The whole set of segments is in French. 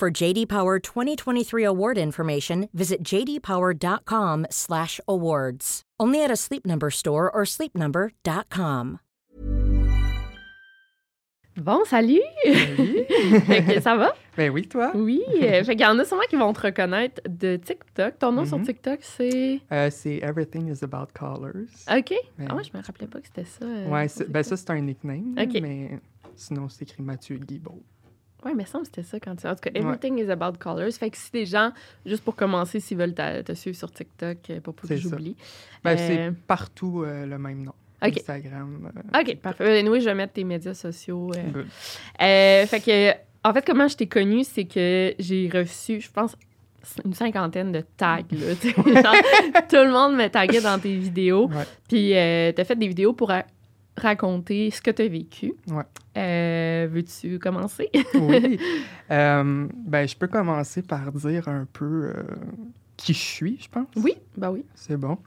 For JD Power 2023 award information, visit jdpower.com/awards. Only at a Sleep Number store or sleepnumber.com. Bon, salut! fait que ça va? Ben oui, toi? Oui. euh, fait qu'il y en a sûrement qui vont te reconnaître de TikTok. Ton nom sur Mhm. TikTok, c'est? Euh, c'est Everything is About Colors. OK. Ben Ah ouais, je me rappelais pas que c'était ça. euh, ouais, ben ça, c'est un nickname, là, Ok. mais sinon, c'est écrit Mathieu Guibault. Ouais, mais ça me semble c'était ça quand tu. En tout cas, Everything is about colors. Fait que si des gens, juste pour commencer, s'ils veulent te suivre sur TikTok, euh, pour pas que j'oublie. Ben, Euh, c'est partout euh, le même nom. Instagram. euh, OK, parfait. Anyway, je vais mettre tes médias sociaux. euh. good. Euh, fait que, en fait, comment je t'ai connue, c'est que j'ai reçu, je pense, une cinquantaine de tags. Là, tu sais. Genre, tout le monde me taguait dans tes vidéos. Puis, euh, t'as fait des vidéos pour raconter ce que t'as vécu. Ouais. Euh, Veux-tu commencer? oui. Euh, ben, je peux commencer par dire un peu euh, qui je suis, je pense. oui, bah oui. C'est bon.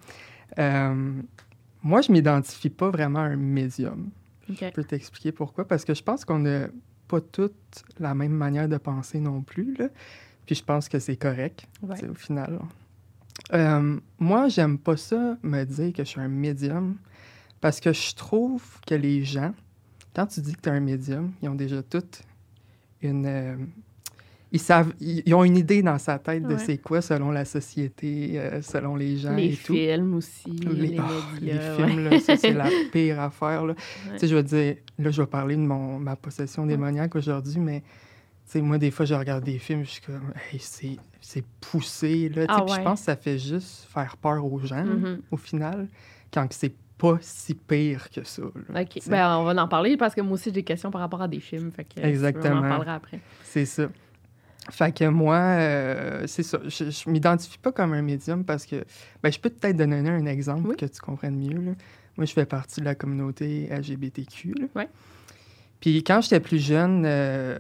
Moi, je m'identifie pas vraiment à un médium. OK. Je peux t'expliquer pourquoi? Parce que je pense qu'on n'a pas toutes la même manière de penser non plus. Là. Puis je pense que c'est correct, Ouais. tu au final. Moi, j'aime pas ça, me dire que je suis un médium, parce que je trouve que les gens, quand tu dis que tu es un médium, ils ont déjà toutes une. euh, ils savent, ils, ont une idée dans sa tête de Ouais. c'est quoi selon la société, euh, selon les gens Les et tout. films aussi, les, Les, oh, les médias. films, ouais. là, ça, c'est la pire affaire. Là. Ouais. Tu sais, je veux dire, là, je vais parler de mon, ma possession démoniaque aujourd'hui, mais tu sais, moi, des fois, je regarde des films, je suis comme, hey, c'est, c'est poussé, là. Tu sais, Ah puis je pense que ça fait juste faire peur aux gens, Mhm. au final, quand c'est pas si pire que ça. là, OK. Ben, on va en parler parce que moi aussi, j'ai des questions par rapport à des films. Fait que, Exactement. On en parlera après. C'est ça. Fait que moi, euh, c'est ça. Je, je m'identifie pas comme un médium parce que, ben, je peux peut-être donner un exemple Oui. que tu comprennes mieux. là. Moi, je fais partie de la communauté LGBTQ. là. Ouais. Puis quand j'étais plus jeune, euh,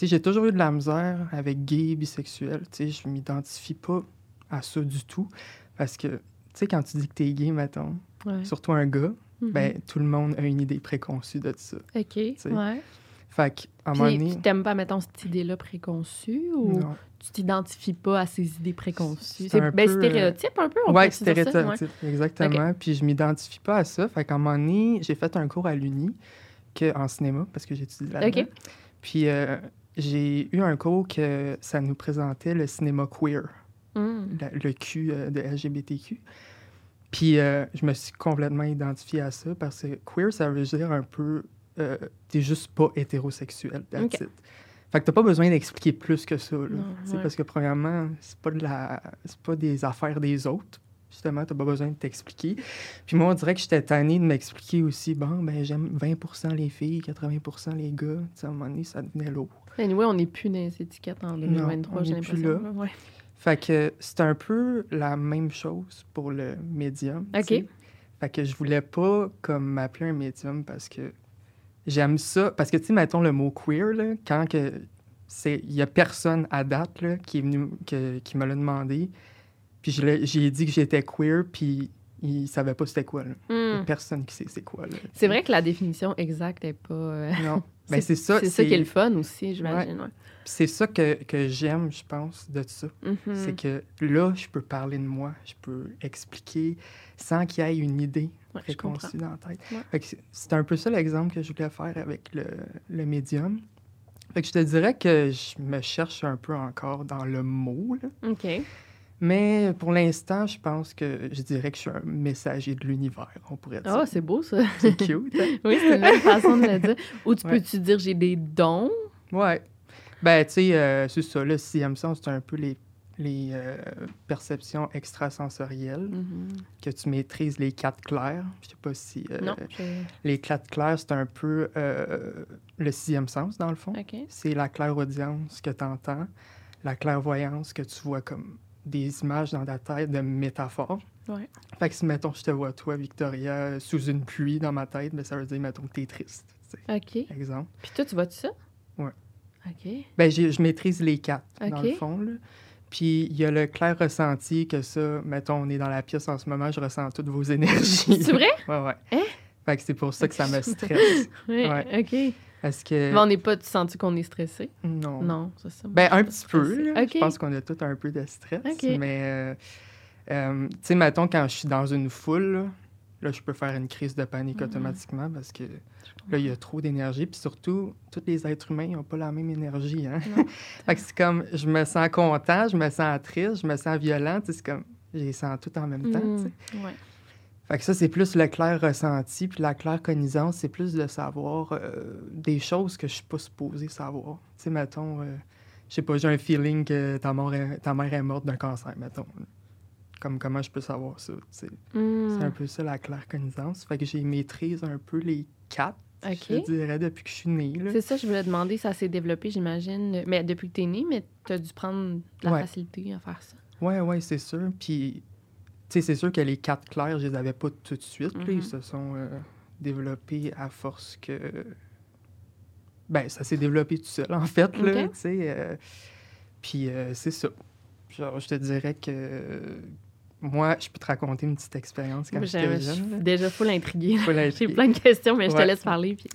j'ai toujours eu de la misère avec gay, bisexuel. Je m'identifie pas à ça du tout. Parce que, tu sais, quand tu dis que t'es gay, mettons, Ouais. surtout un gars, Mhm. ben, tout le monde a une idée préconçue de ça. OK. Ouais. Fait qu'à un moment donné... tu t'aimes pas, mettons, cette idée-là préconçue ou non. tu t'identifies pas à ces idées préconçues? C'est ben, peu, stéréotype un peu? on Ouais, peut dire ça? stéréotype, exactement. Puis je m'identifie pas à ça. Fait qu'à un moment donné, j'ai fait un cours à l'Uni que, en cinéma, parce que j'étudie là-dedans. OK. Puis euh, j'ai eu un cours que ça nous présentait le cinéma queer, La- le Q euh, de LGBTQ. Puis euh, je me suis complètement identifié à ça parce que queer, ça veut dire un peu, euh, t'es juste pas hétérosexuel. that's OK. it. Fait que t'as pas besoin d'expliquer plus que ça. là. Non, ouais. Parce que premièrement, c'est pas de la, c'est pas des affaires des autres. Justement, t'as pas besoin de t'expliquer. Puis moi, on dirait que j'étais tanné de m'expliquer aussi. Bon, ben j'aime 20 les filles, 80 les gars. Tu sais, à un moment donné, ça devenait lourd. Anyway, on n'est plus dans les étiquettes en 2023, on j'ai est plus l'impression. Ouais. Fait que c'est un peu la même chose pour le médium. OK. Fait que je voulais pas comme m'appeler un médium parce que j'aime ça. Parce que, tu sais, mettons le mot queer, là, quand que c'est. Il y a personne à date là, qui est venu que- qui me l'a demandé. Puis j'ai dit que j'étais queer, puis il savait pas c'était quoi. là. Hum. personne qui sait c'est quoi. C'est vrai que la définition exacte n'est pas. euh, Non. Ben, c'est ça. C'est ça qui est le fun aussi, j'imagine. ouais. C'est ça que, que j'aime, je pense, de ça. Mhm. C'est que là, je peux parler de moi, je peux expliquer sans qu'il y ait une idée Ouais, préconçue dans la tête. C'est- c'est un peu ça l'exemple que je voulais faire avec le, le médium. Fait que je te dirais que je me cherche un peu encore dans le mot, là. OK. Mais pour l'instant, je pense que je dirais que je suis un messager de l'univers, on pourrait dire. Ah, c'est beau, ça. c'est cute. hein? oui, c'est une belle façon de le dire. Ou tu Ouais. peux-tu dire j'ai des dons? Ouais. Ben, tu sais, euh, c'est ça. Le sixième sens, c'est un peu les, les euh, perceptions extrasensorielles, Mhm. que tu maîtrises les quatre clairs. Je sais pas si... euh, Non. Les quatre clairs, c'est un peu le sixième sens, dans le fond. C'est la claire audience que tu entends, la clairvoyance, que tu vois comme des images dans ta tête de métaphores. Ouais. Fait que si, mettons, je te vois, toi, Victoria, sous une pluie dans ma tête, ben, ça veut dire, mettons, que t'es triste. OK. Exemple. Puis toi, tu vois-tu ça? Ouais. OK. Ben, je maîtrise les quatre, dans le fond. Là. Puis il y a le clair ressenti que ça, mettons, on est dans la pièce en ce moment, je ressens toutes vos énergies. C'est vrai? Ouais, ouais. Hein? Fait que c'est pour ça que ça me stresse. Oui, Ouais. OK. Que. Mais on n'est pas senti qu'on est stressé? Non. Non, c'est ça. Ben, un petit peu. là. Je pense qu'on a tous un peu de stress. Mais, euh, euh, tu sais, mettons, quand je suis dans une foule, là, là, je peux faire une crise de panique Mhm. automatiquement parce que là, il y a trop d'énergie. Puis surtout, tous les êtres humains n'ont pas la même énergie. Hein? Fait que c'est comme, je me sens content, je me sens triste, je me sens violent. tu sais, C'est comme, je les sens tout en même temps. Mm, ouais. Fait que ça, c'est plus le clair ressenti. Puis la claire connaissance, c'est plus de savoir euh, des choses que je suis pas supposé savoir. Tu sais, mettons, euh, je sais pas, j'ai un feeling que ta, mort est- ta mère est morte d'un cancer, mettons. Comme comment je peux savoir ça? tu sais. Mm, C'est un peu ça, la claire connaissance. Fait que j'ai maîtrise un peu les quatre, je dirais, depuis que je suis née. C'est ça, je voulais demander, ça s'est développé, j'imagine. Mais depuis que t'es né, mais t'as dû prendre de la Ouais. facilité à faire ça. Ouais, ouais, c'est sûr. Puis, c'est sûr que les quatre clairs, je les avais pas tout de suite. là. Ils se sont euh, développés à force que. Ben, ça s'est développé tout seul, en fait, là, euh, Puis, euh, c'est ça. Genre, je te dirais que. Moi, je peux te raconter une petite expérience quand j'étais je jeune. suis là. déjà full intriguée. J'ai plein de questions, mais je te laisse parler. Puis...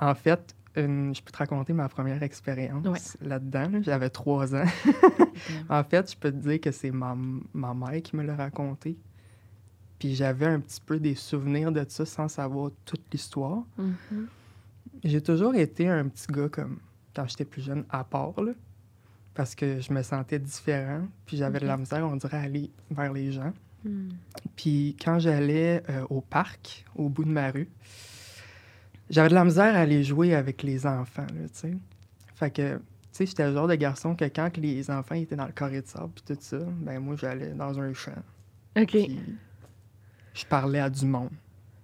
En fait, une- je peux te raconter ma première expérience Ouais. là-dedans. là. J'avais trois ans. En fait, je peux te dire que c'est ma, ma mère qui me l'a raconté. Puis j'avais un petit peu des souvenirs de ça sans savoir toute l'histoire. Mhm. J'ai toujours été un petit gars comme quand j'étais plus jeune, à part, là, parce que je me sentais différent. Puis j'avais de la misère, on dirait, à aller vers les gens. Mm. Puis quand j'allais euh, au parc, au bout de ma rue, j'avais de la misère à aller jouer avec les enfants, tu sais. Fait que, tu sais, j'étais le genre de garçon que quand les enfants étaient dans le carré de sable puis tout ça, ben moi, j'allais dans un champ. OK. Je parlais à du monde,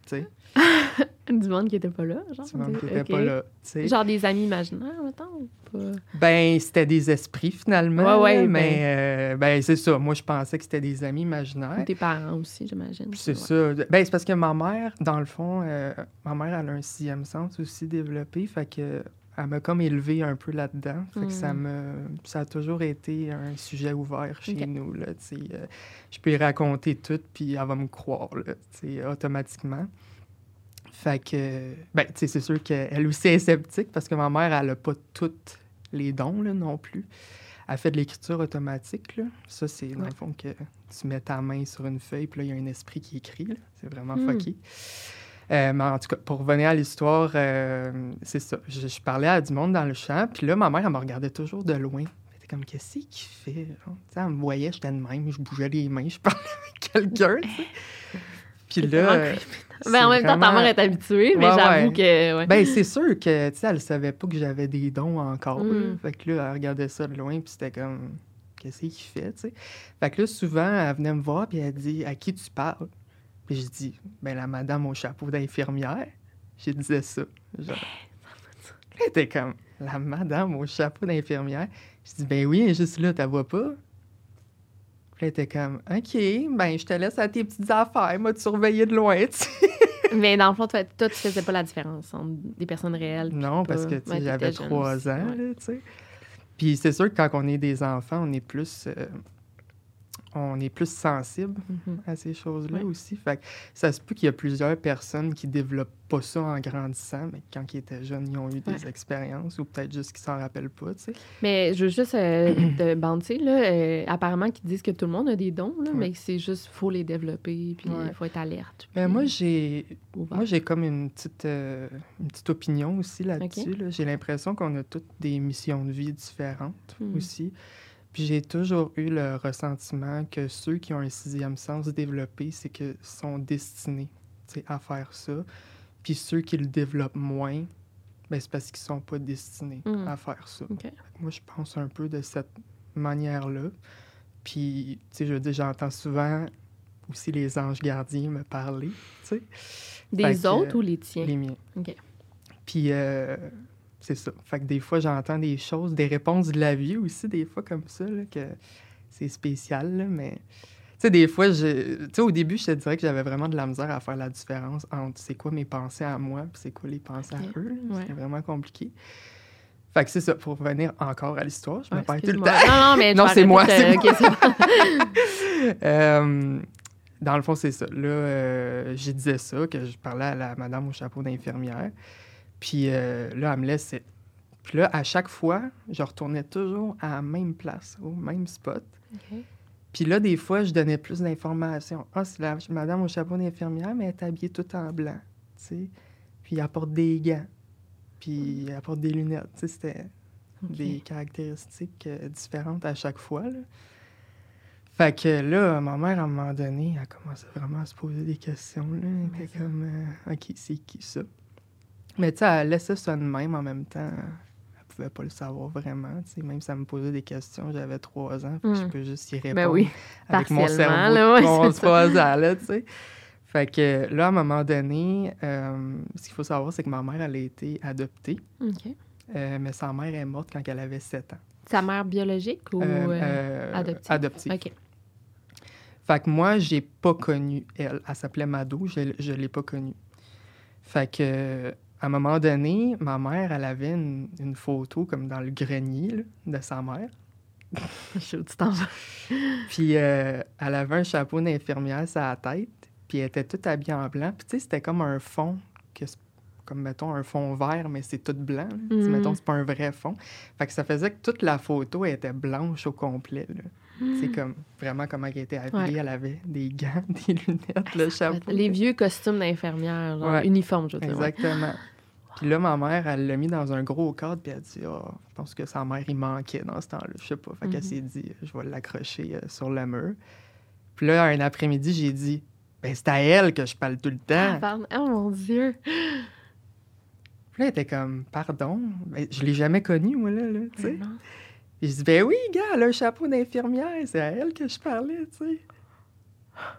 tu sais. Du monde qui était pas là, genre? Du monde qui était pas là. Genre des amis imaginaires, mettons? ou Pas... Ben, c'était des esprits, finalement. Ouais, ouais, là, ben- mais, euh, ben, c'est ça. Moi, je pensais que c'était des amis Ou imaginaires. tes parents aussi, j'imagine. C'est Ouais. ça. Ben, c'est parce que ma mère, dans le fond, euh, ma mère, elle a un sixième sens aussi développé. Fait que elle m'a comme élevé un peu là-dedans. Fait que ça me ça a toujours été un sujet ouvert chez nous. Là. Euh, je peux y raconter tout, puis elle va me croire, là, automatiquement. Fait que, ben, tu sais, c'est sûr qu'elle aussi est sceptique parce que ma mère, elle a pas toutes les dons, là, non plus. Elle fait de l'écriture automatique, là. Ça, c'est dans Ouais. le fond que tu mets ta main sur une feuille, puis là, il y a un esprit qui écrit. C'est vraiment Hmm. fucky. Euh, mais en tout cas, pour revenir à l'histoire, euh, c'est ça. Je, je parlais à du monde dans le champ, puis là, ma mère, elle me regardait toujours de loin. Elle était comme, qu'est-ce qu'il fait? genre? Elle me voyait, j'étais de même, je bougeais les mains, je parlais avec quelqu'un. Puis là... Ben, en même temps, ta mère est habituée, mais Ouais, j'avoue ouais. que. Ouais. Ben, c'est sûr que, tu sais, elle savait pas que j'avais des dons encore. Mm. Fait que là, elle regardait ça de loin, puis c'était comme, qu'est-ce qu'il fait, tu sais? Fait que là, souvent, elle venait me voir, puis elle dit, à qui tu parles? Puis je dis, ben, la madame au chapeau d'infirmière. Je disais ça. Genre. Elle était comme, la madame au chapeau d'infirmière? Je dis, ben oui, elle est juste là, t'as vois pas? Puis était comme, OK, ben, je te laisse à tes petites affaires, moi, te surveiller de loin, tu sais. Mais dans le fond, toi, toi, tu faisais pas la différence entre des personnes réelles. Non, parce que tu Ouais, j'avais trois ans, ouais. tu sais. Puis c'est sûr que quand on est des enfants, on est plus, euh, on est plus sensible Mhm. à ces choses-là aussi. Fait que ça se peut qu'il y a plusieurs personnes qui développent pas ça en grandissant, mais quand ils étaient jeunes, ils ont eu des Ouais. expériences ou peut-être juste qu'ils s'en rappellent pas, tu sais. Mais je veux juste euh, te banter, là. euh, apparemment, qu'ils disent que tout le monde a des dons, là, Ouais. mais c'est juste, faut les développer, puis il Ouais. faut être alerte. Puis moi, j'ai. Moi, j'ai comme une petite, euh, une petite opinion aussi là-dessus. là. J'ai l'impression qu'on a toutes des missions de vie différentes Mhm. aussi. Puis j'ai toujours eu le ressentiment que ceux qui ont un sixième sens développé, c'est que sont destinés à faire ça. Puis ceux qui le développent moins, ben, c'est parce qu'ils sont pas destinés Mhm. à faire ça. Moi, je pense un peu de cette manière-là. Puis, tu sais, je veux dire, j'entends souvent aussi les anges gardiens me parler, tu sais. Des Fait que, autres ou les tiens? Les miens. OK. Puis, euh, c'est ça. Fait que des fois, j'entends des choses, des réponses de la vie aussi, des fois comme ça, là, que c'est spécial, là, mais... Tu sais, des fois, je... tu sais, au début, je te dirais que j'avais vraiment de la misère à faire la différence entre c'est quoi mes pensées à moi puis c'est quoi les pensées à eux. Ouais. C'était vraiment compliqué. Fait que c'est ça, pour revenir encore à l'histoire, je me perds tout le temps. Non, non, mais Non, c'est moi, c'est ok, c'est bon. Euh, dans le fond, c'est ça. Là, euh, j'ai disais ça, que je parlais à la madame au chapeau d'infirmière. Puis euh, là, elle me laissait. Puis là, à chaque fois, je retournais toujours à la même place, au même spot. Puis là, des fois, je donnais plus d'informations. Ah, c'est la madame au chapeau d'infirmière, mais elle est habillée tout en blanc, tu sais. Puis elle porte des gants. Puis elle porte des lunettes. Tu sais, c'était des caractéristiques euh, différentes à chaque fois, là. Fait que là, ma mère, à un moment donné, elle commençait vraiment à se poser des questions, là. Elle était comme, euh, OK, c'est qui ça? Mais tu sais, elle laissait ça de même en même temps. Elle pouvait pas le savoir vraiment, tu sais. Même si elle me posait des questions, j'avais trois ans, je Mm. peux juste y répondre Ben oui, avec mon cerveau là, ouais, de c'est 11, ça. 3 ans, là, tu sais. Fait que là, à un moment donné, euh, ce qu'il faut savoir, c'est que ma mère, elle a été adoptée, OK. euh, mais sa mère est morte quand elle avait 7 ans. Sa mère biologique ou Euh, euh, adoptive? adoptive. OK. Fait que moi, j'ai pas connu elle. Elle s'appelait Mado, je, je l'ai pas connue. Fait que, à un moment donné, ma mère, elle avait une, une photo comme dans le grenier là, de sa mère. Je petit enfant. Puis euh, elle avait un chapeau d'infirmière sur la tête, puis elle était toute habillée en blanc. Puis tu sais, c'était comme un fond, que comme mettons un fond vert, mais c'est tout blanc. là. Tu Mhm. Mettons, c'est pas un vrai fond. Fait que ça faisait que toute la photo elle était blanche au complet. là. C'est comme vraiment comment elle était habillée. Ouais. Elle avait des gants, des lunettes, le chapeau. Les vieux costumes d'infirmière, Ouais. uniforme, je veux dire. Exactement. Puis là, ma mère, elle l'a mis dans un gros cadre, puis elle a dit Ah, Je pense que sa mère, il manquait dans ce temps-là. Je sais pas. Fait qu'elle Mhm. s'est dit Je vais l'accrocher euh, sur le mur. Puis là, un après-midi, j'ai dit Ben, c'est à elle que je parle tout le Ah, temps. pardon. Oh mon Dieu! Puis là, elle était comme Pardon? Ben, Je l'ai jamais connue, moi, là. là tu sais. Puis je dis Ben oui, gars, elle a un chapeau d'infirmière. C'est à elle que je parlais, tu sais.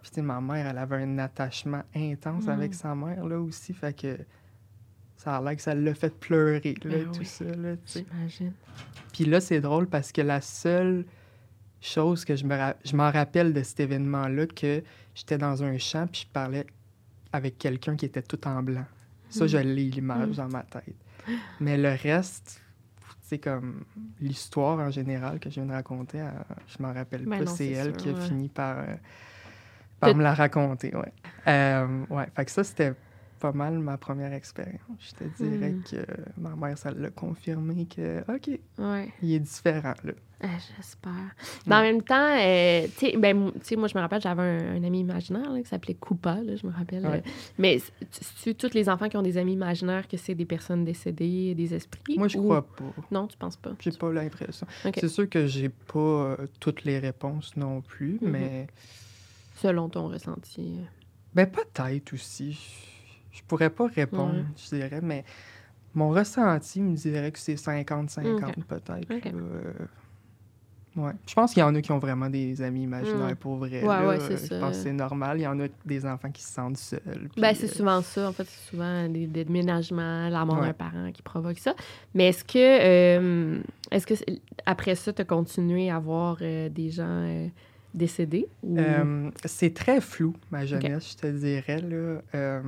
Puis, tu sais, ma mère, elle avait un attachement intense Mm. avec sa mère, là aussi. Fait que ça a l'air que ça l'a fait pleurer, là, Ben tout oui. ça, là, tu sais. J'imagine. Puis là, c'est drôle parce que la seule chose que je me ra- je m'en rappelle de cet événement-là, que j'étais dans un champ puis je parlais avec quelqu'un qui était tout en blanc. Ça, Mm. je l'ai l'image Mm. dans ma tête. Mais le reste, c'est comme l'histoire en général que je viens de raconter, euh, je m'en rappelle Ben pas. c'est elle sûr, qui a ouais. fini par, euh, par me la raconter, ouais. Euh, ouais, fait que ça, c'était pas mal ma première expérience. Je te dirais Mm. que ma mère, ça l'a confirmé que, OK, Ouais. il est différent, là. Ah, J'espère. Mais en même temps, euh, tu sais, ben, tu sais, moi, je me rappelle, j'avais un, un ami imaginaire là, qui s'appelait là, je me rappelle. Ouais. euh, mais tu tous les enfants qui ont des amis imaginaires que c'est des personnes décédées, des esprits? Moi, je ou- crois pas. Non, tu penses pas? J'ai pas l'impression. C'est sûr que j'ai pas euh, toutes les réponses non plus, Mhm. mais Selon ton ressenti. ben peut-être aussi. Je, pourrais pas répondre, Ouais. je dirais, mais mon ressenti me dirait que c'est 50-50 Ok. peut-être. Ouais. Je pense qu'il y en a qui ont vraiment des amis imaginaires Mm. pour vrai. Ouais, là. ouais, c'est Je ça. pense que c'est normal. Il y en a des enfants qui se sentent seuls. Ben, c'est euh, souvent ça. En fait, c'est souvent des, des déménagements, la mort Ouais. d'un parent qui provoque ça. Mais est-ce que, euh, est-ce que c'est- après ça, tu as continué à voir euh, des gens décédés? Ou... C'est très flou, ma jeunesse, je te dirais. Là.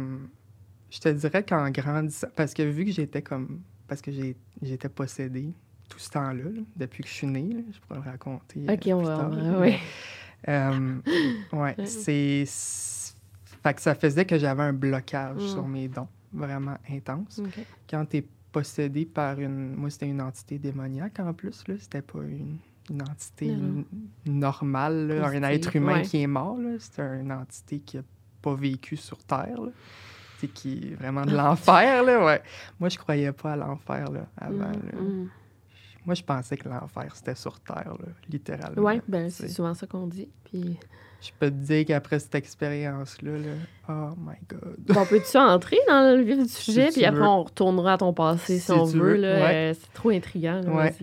Je te dirais qu'en grandissant, parce que vu que j'étais comme. Parce que j'ai- j'étais possédée tout ce temps-là, là, depuis que je suis née, là, je pourrais le raconter. euh, OK, on va... tard, là, ouais. Euh, ouais, c'est. Fait que ça faisait que j'avais un blocage Mm. sur mes dons, vraiment intense. Quand tu es possédé par une. Moi, c'était une entité démoniaque en plus, là. C'était pas une, une entité normale, là, un être humain ouais. qui est mort, là. C'était une entité qui a pas vécu sur Terre, là. C'est qui est vraiment de l'enfer, là, ouais. Moi, je croyais pas à l'enfer, là, avant, Mm, là. Moi, je pensais que l'enfer, c'était sur Terre, là, littéralement. Ouais, ben, c'est souvent ça qu'on dit. Puis... Je peux te dire qu'après cette expérience-là, là, oh my God. Bon, peux-tu entrer dans le vif du sujet? Si puis après, veux. on retournera à ton passé si, Si on veut. là. ouais. Euh, c'est trop intriguant. Ouais.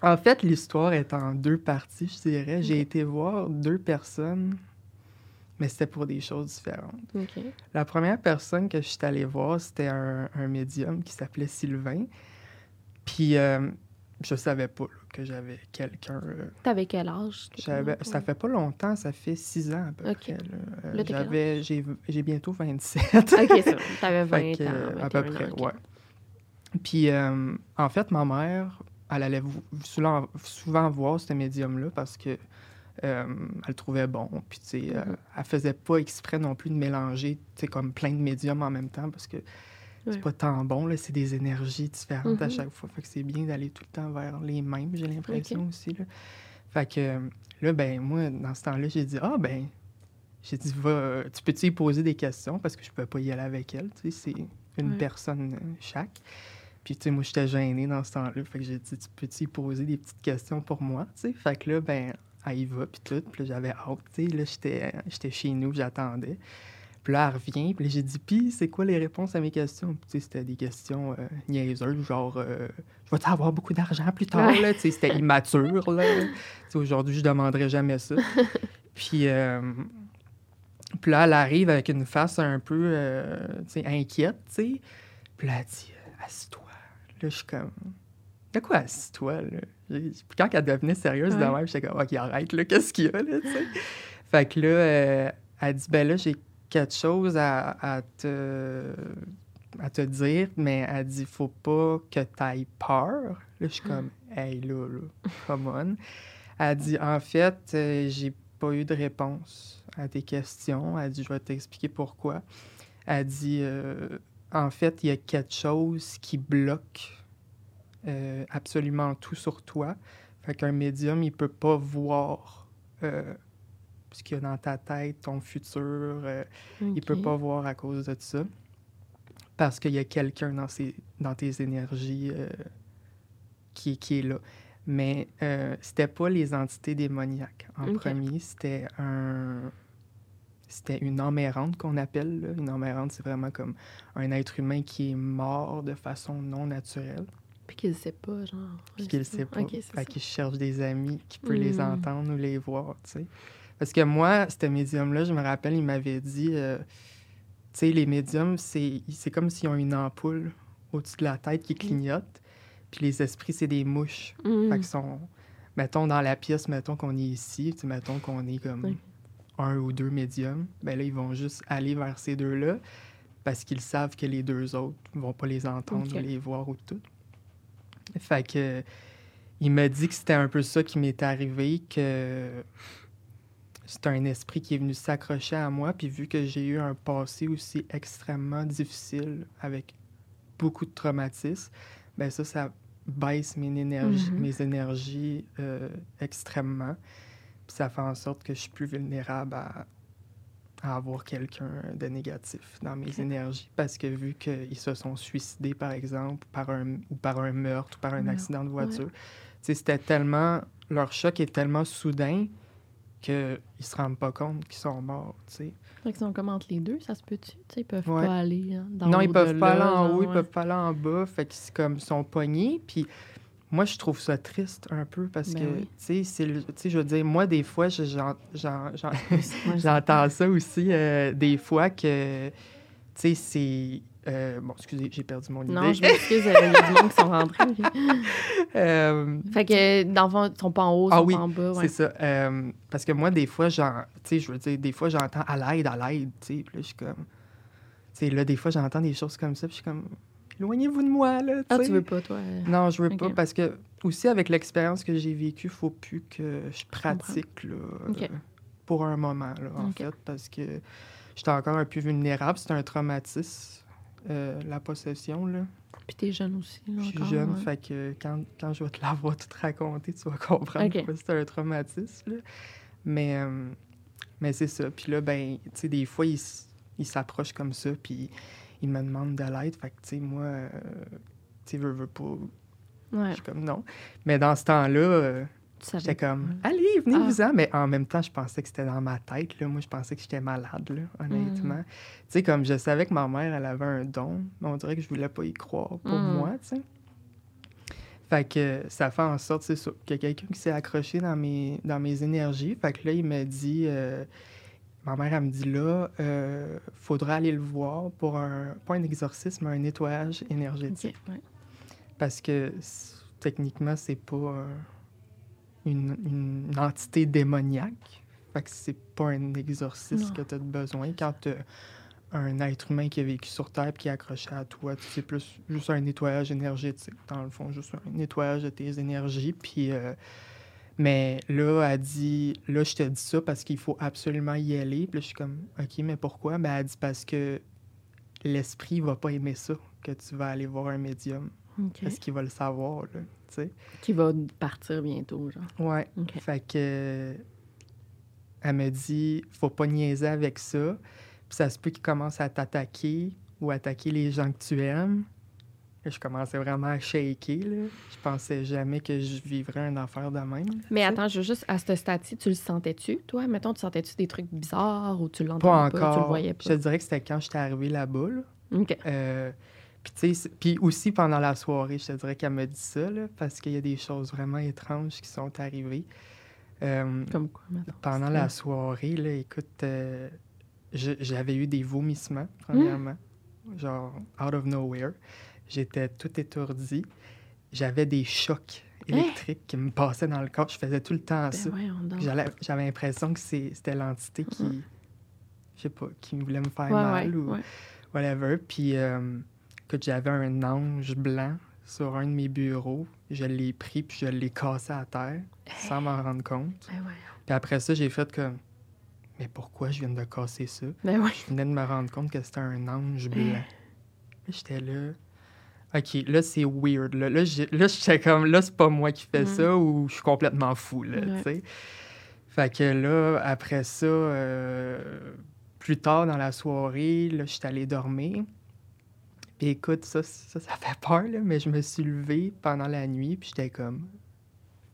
En fait, l'histoire est en deux parties, je dirais. J'ai été voir deux personnes, mais c'était pour des choses différentes. La première personne que je suis allée voir, c'était un, un médium qui s'appelait Sylvain. Puis, euh, je savais pas là, que j'avais quelqu'un. euh, T'avais quel âge? j'avais- ça fait pas longtemps, ça fait six ans à peu près. là. Euh, Là, j'avais, j'ai, j'ai bientôt 27. OK, c'est bon. T'avais 20 Fait que, ans. euh, à peu 21 près, ouais. Puis, euh, en fait, ma mère, elle allait souvent, souvent voir ce médium-là parce que euh, elle le trouvait bon. Puis, tu sais, euh, Mhm. elle faisait pas exprès non plus de mélanger, tu sais, comme plein de médiums en même temps parce que Ouais. c'est pas tant bon, là. C'est des énergies différentes à Mhm. chaque fois. Fait que c'est bien d'aller tout le temps vers les mêmes, j'ai l'impression aussi, là. Fait que, là, ben, moi, dans ce temps-là, j'ai dit, ah, ben, j'ai dit, va, tu peux-tu y poser des questions parce que je peux pas y aller avec elle, tu sais, c'est une Ouais. personne euh, chaque. Puis, tu sais, moi, j'étais gênée dans ce temps-là. Fait que j'ai dit, tu peux-tu y poser des petites questions pour moi, tu sais? Fait que là, ben, elle y va, puis tout. Puis là, j'avais hâte, tu sais. Là, j'étais j'étais chez nous, j'attendais. Puis là, elle revient, puis j'ai dit, puis c'est quoi les réponses à mes questions? Puis, tu sais, c'était des questions euh, niaiseuses, genre, euh, je vais-tu avoir beaucoup d'argent plus tard, Ouais. là? Tu sais, c'était immature, là. Tu sais, aujourd'hui, je demanderais jamais ça. puis, euh, puis là, elle arrive avec une face un peu, tu sais, inquiète, tu sais. Puis là, elle dit, assis-toi. Là, je suis comme, de quoi assis-toi, là? Puis quand elle devenait sérieuse de Ouais. même, j'étais comme, OK, arrête, là, qu'est-ce qu'il y a, là, tu sais? fait que là, elle dit, ben là, j'ai quelque chose à, à te, à te dire, mais elle dit, faut pas que tu aies peur. Là, je suis comme, hey, là, là, come on. Elle dit, en fait, euh, j'ai pas eu de réponse à tes questions. Elle dit, je vais t'expliquer pourquoi. Elle dit, euh, en fait, il y a quelque chose qui bloque euh, absolument tout sur toi. Fait qu'un médium, il peut pas voir euh, ce qu'il y a dans ta tête, ton futur. euh, Il peut pas voir à cause de ça. Parce qu'il y a quelqu'un dans, ses- dans tes énergies euh, qui, qui est là. Mais euh, c'était pas les entités démoniaques. En premier, c'était un. C'était une emmérante qu'on appelle. là. Une emmérante, c'est vraiment comme un être humain qui est mort de façon non naturelle. Puis qu'il sait pas, genre. Puis qu'il c'est sait pas. Ok, c'est fait ça. qu'il cherche des amis qui peuvent les Mm. entendre ou les voir, tu sais. Parce que moi, ce médium-là, je me rappelle, il m'avait dit, euh, tu sais, les médiums, c'est c'est comme s'ils ont une ampoule au-dessus de la tête qui clignote. Puis les esprits, c'est des mouches. Mm. Fait qu'ils sont, mettons, dans la pièce, mettons qu'on est ici, mettons qu'on est comme un ou deux médiums, ben là, ils vont juste aller vers ces deux-là parce qu'ils savent que les deux autres vont pas les entendre ou les voir ou tout. Fait que il m'a dit que c'était un peu ça qui m'est arrivé, que c'est un esprit qui est venu s'accrocher à moi, puis vu que j'ai eu un passé aussi extrêmement difficile avec beaucoup de traumatismes, ben ça, ça baisse mes énergies, Mhm. mes énergies euh, extrêmement. Puis ça fait en sorte que je suis plus vulnérable à, à avoir quelqu'un de négatif dans mes énergies. Parce que vu qu'ils se sont suicidés, par exemple, par un, ou par un meurtre ou par un Ouais. accident de voiture, tu sais, c'était tellement... Leur choc est tellement soudain qu'ils se rendent pas compte qu'ils sont morts, tu sais. Fait qu'ils sont comme entre les deux, ça se peut-tu? Tu sais, ils peuvent Ouais. pas aller hein, dans non, ils peuvent pas aller en haut, ils ouais. peuvent pas aller en bas. Fait qu'ils c'est comme, sont pognés. Puis moi, je trouve ça triste un peu parce Ben que, oui. tu sais, je veux dire, moi, des fois, j'entends ça aussi, euh, des fois que, tu sais, c'est... euh, bon, excusez, j'ai perdu mon idée. Non, je m'excuse, il y a du monde qui sont rentrés. Euh, Fait que, dans le fond, ils sont pas en haut, ils Ah sont oui, pas en bas. C'est ça. Euh, parce que moi, des fois, j'en, tu sais, je veux dire, des fois, j'entends à l'aide, à l'aide, tu sais. Puis là, je suis comme. Tu sais, là, des fois, j'entends des choses comme ça, puis je suis comme. Éloignez-vous de moi, là. Ah, sais. tu veux pas, toi? Non, je veux pas, parce que, aussi, avec l'expérience que j'ai vécue, faut plus que je pratique, là, pour un moment, là, en fait, parce que j'étais encore un peu vulnérable. C'est un traumatisme, euh, la possession, là. Puis t'es jeune aussi. là, Je suis encore, jeune, ouais. fait que quand, quand je vais te l'avoir tout raconté, tu vas comprendre pourquoi c'est un traumatisme. là. Mais, euh, mais c'est ça. Puis là, ben, tu sais, des fois, ils s- ils s'approchent comme ça, puis ils me demandent de l'aide. Fait que, tu sais, moi, euh, tu sais, veux, veux pas. Ouais, Je suis comme non. Mais dans ce temps-là, euh. J'étais comme, allez, venez-vous-en. Ah. Mais en même temps, je pensais que c'était dans ma tête. Là. Moi, je pensais que j'étais malade, là, honnêtement. Mm. Tu sais, comme je savais que ma mère, elle avait un don, mais on dirait que je voulais pas y croire pour Mm. moi, tu sais. Fait que ça fait en sorte, c'est qu'il y a quelqu'un qui s'est accroché dans mes, dans mes énergies. Fait que là, il m'a dit, euh, ma mère, elle me dit là, euh, faudra aller le voir pour un, pas un exorcisme, mais un nettoyage énergétique. Ouais. parce que techniquement, c'est pas euh, une, une entité démoniaque. Fait que c'est pas un exorcisme que tu as besoin. Quand tu un être humain qui a vécu sur Terre et qui est accroché à toi, c'est plus juste un nettoyage énergétique, dans le fond, juste un nettoyage de tes énergies. Puis, euh, mais là, elle dit, là, je te dis ça parce qu'il faut absolument y aller. Puis là, je suis comme, OK, mais pourquoi? Ben, elle dit parce que l'esprit va pas aimer ça, que tu vas aller voir un médium. OK. Parce qu'il va le savoir, là, tu sais? Qui va partir bientôt, genre. Ouais. OK. Fait que. Elle me dit, faut pas niaiser avec ça. Puis ça se peut qu'il commence à t'attaquer ou attaquer les gens que tu aimes. Là, je commençais vraiment à shaker, là. Je pensais jamais que je vivrais un affaire de même. Mais attends, je veux juste, à ce stade-ci, tu le sentais-tu, toi? Mettons, tu sentais-tu des trucs bizarres ou tu Pas l'entendais pas, tu le encore. voyais Je te pas? dirais que c'était quand j'étais arrivé là-bas, là. OK. Euh, puis, aussi pendant la soirée, je te dirais qu'elle me dit ça, là, parce qu'il y a des choses vraiment étranges qui sont arrivées. Euh, Comme quoi, mettons? pendant la soirée, là, écoute, euh, j'avais eu des vomissements, premièrement, genre out of nowhere. J'étais tout étourdi. J'avais des chocs électriques qui me passaient dans le corps. Je faisais tout le temps Ben ça. J'avais l'impression que c'était l'entité qui, je sais pas, qui voulait me faire Ouais, mal ouais, ou whatever. Puis euh, que j'avais un ange blanc sur un de mes bureaux. Je l'ai pris puis je l'ai cassé à terre sans m'en rendre compte. Ben. Puis après ça, j'ai fait comme, mais pourquoi je viens de casser ça? Ben. Je venais de me rendre compte que c'était un ange blanc. Là, j'étais là. OK, là, c'est weird. Là, là, j'étais comme, là, c'est pas moi qui fais Mhm. ça ou je suis complètement fou, là, Ouais. tu sais. Fait que là, après ça, euh, plus tard dans la soirée, là, je suis allé dormir. Puis écoute, ça, ça, ça fait peur, là, mais je me suis levé pendant la nuit, puis j'étais comme,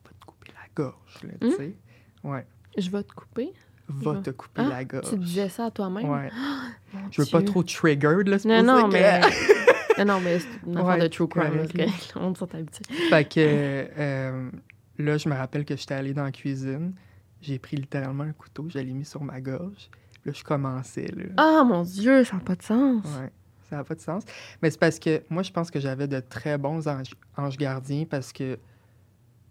va te couper la gorge, là, tu Hmm? sais. Ouais, Je vais te couper. va te couper Ah, la gorge. Tu disais ça à toi-même? Ouais. Mon Je veux pas trop triggered, là, c'est Non, non, que- mais... non, non, mais c'est une affaire Ouais, de true crime. correct. On s'est habitué. Fait que euh, là, je me rappelle que j'étais allé dans la cuisine. J'ai pris littéralement un couteau, je l'ai mis sur ma gorge. Là, je commençais, là. Ah, mon Dieu, ça n'a pas de sens. Ouais, ça n'a pas de sens. Mais c'est parce que moi, je pense que j'avais de très bons anges, anges gardiens parce que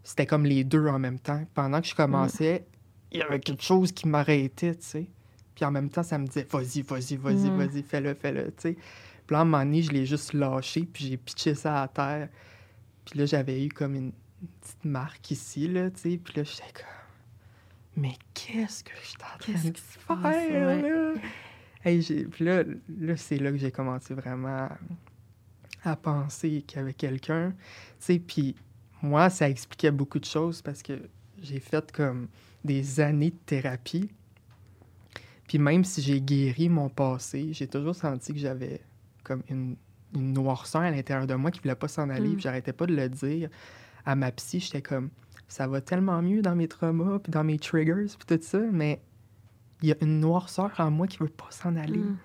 c'était comme les deux en même temps. Pendant que je commençais, il y avait quelque chose qui m'arrêtait, tu sais. Puis en même temps, ça me disait, vas-y, vas-y, vas-y, Mm. vas-y, fais-le, fais-le, tu sais. Puis là, à un moment donné, je l'ai juste lâché, puis j'ai pitché ça à terre. Puis là, j'avais eu comme une, petite marque ici, là, tu sais. Puis là, j'étais comme, mais qu'est-ce que je suis en train Qu'est-ce de faire, ouais. là? Hey, puis là, là c'est là que j'ai commencé vraiment à, à penser qu'il y avait quelqu'un. Tu sais, puis moi, ça expliquait beaucoup de choses parce que j'ai fait comme des années de thérapie. Puis même si j'ai guéri mon passé, j'ai toujours senti que j'avais comme une, une noirceur à l'intérieur de moi qui voulait pas s'en aller. Mm. Puis j'arrêtais pas de le dire à ma psy. J'étais comme, ça va tellement mieux dans mes traumas, puis dans mes triggers, puis tout ça, mais il y a une noirceur en moi qui veut pas s'en aller. Mm.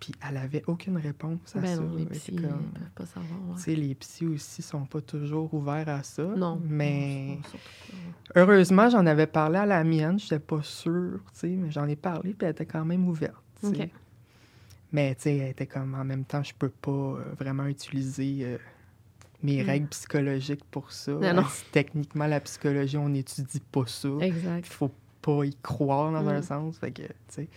Puis elle avait aucune réponse à Ben ça. non, les Elle était psy, comme- ils peuvent pas savoir. ouais. tu sais, les psys aussi sont pas toujours ouverts à ça. Non. Mais non, heureusement, j'en avais parlé à la mienne. J'étais pas sûre, tu sais, mais j'en ai parlé, puis elle était quand même ouverte. Mais tu sais, elle était comme en même temps, je peux pas euh, vraiment utiliser euh, mes Mm. règles psychologiques pour ça. Non, non. techniquement, la psychologie, on n'étudie pas ça. Il Exact. faut pas y croire dans un Mm. sens. Fait que, tu sais.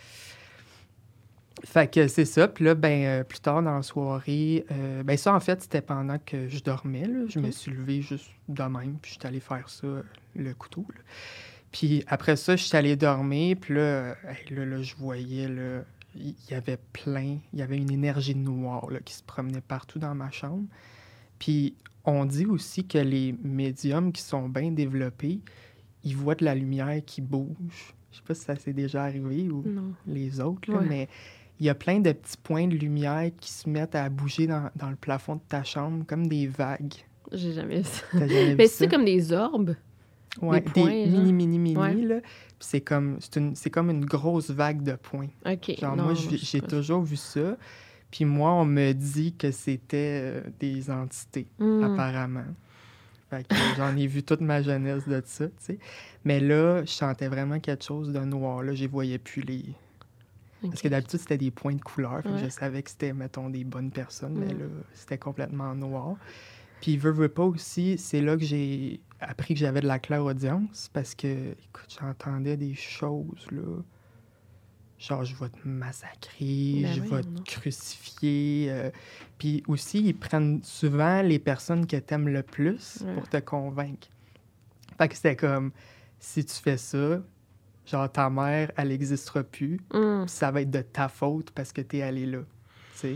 Fait que c'est ça. Puis là, ben, euh, plus tard dans la soirée, euh, ben ça, en fait, c'était pendant que je dormais. là. Je me suis levé juste de même, puis je suis allé faire ça, euh, le couteau. là. Puis après ça, je suis allé dormir, puis là, euh, là, là, je voyais, là, il y avait plein, il y avait une énergie noire là, qui se promenait partout dans ma chambre. Puis on dit aussi que les médiums qui sont bien développés, ils voient de la lumière qui bouge. Je sais pas si ça s'est déjà arrivé ou Non. les autres, là, Ouais. mais il y a plein de petits points de lumière qui se mettent à bouger dans, dans le plafond de ta chambre, comme des vagues. J'ai jamais vu ça. Jamais Mais c'est comme des orbes. Ouais, des points, mini, mini, mini, Ouais. là. C'est comme, une, comme une grosse vague de points. OK. Genre, non, moi, j'ai toujours vu ça. Puis moi, on me dit que c'était euh, des entités, Hmm. apparemment. Fait que j'en ai vu toute ma jeunesse de ça, tu sais. Mais là, je sentais vraiment quelque chose de noir. Là, je voyais plus les... Parce que d'habitude, c'était des points de couleur. fait que Ouais. je savais que c'était, mettons, des bonnes personnes. Mais là, c'était complètement noir. Puis, veut, veut pas aussi, c'est là que j'ai appris que j'avais de la clairaudience parce que, écoute, j'entendais des choses, là. Genre, je vais te massacrer, Ben je vais te crucifier. euh, Puis aussi, ils prennent souvent les personnes que t'aimes le plus Ouais. pour te convaincre. Fait que c'était comme, si tu fais ça, genre, ta mère, elle n'existera plus, puis ça va être de ta faute parce que t'es allé là, tu sais.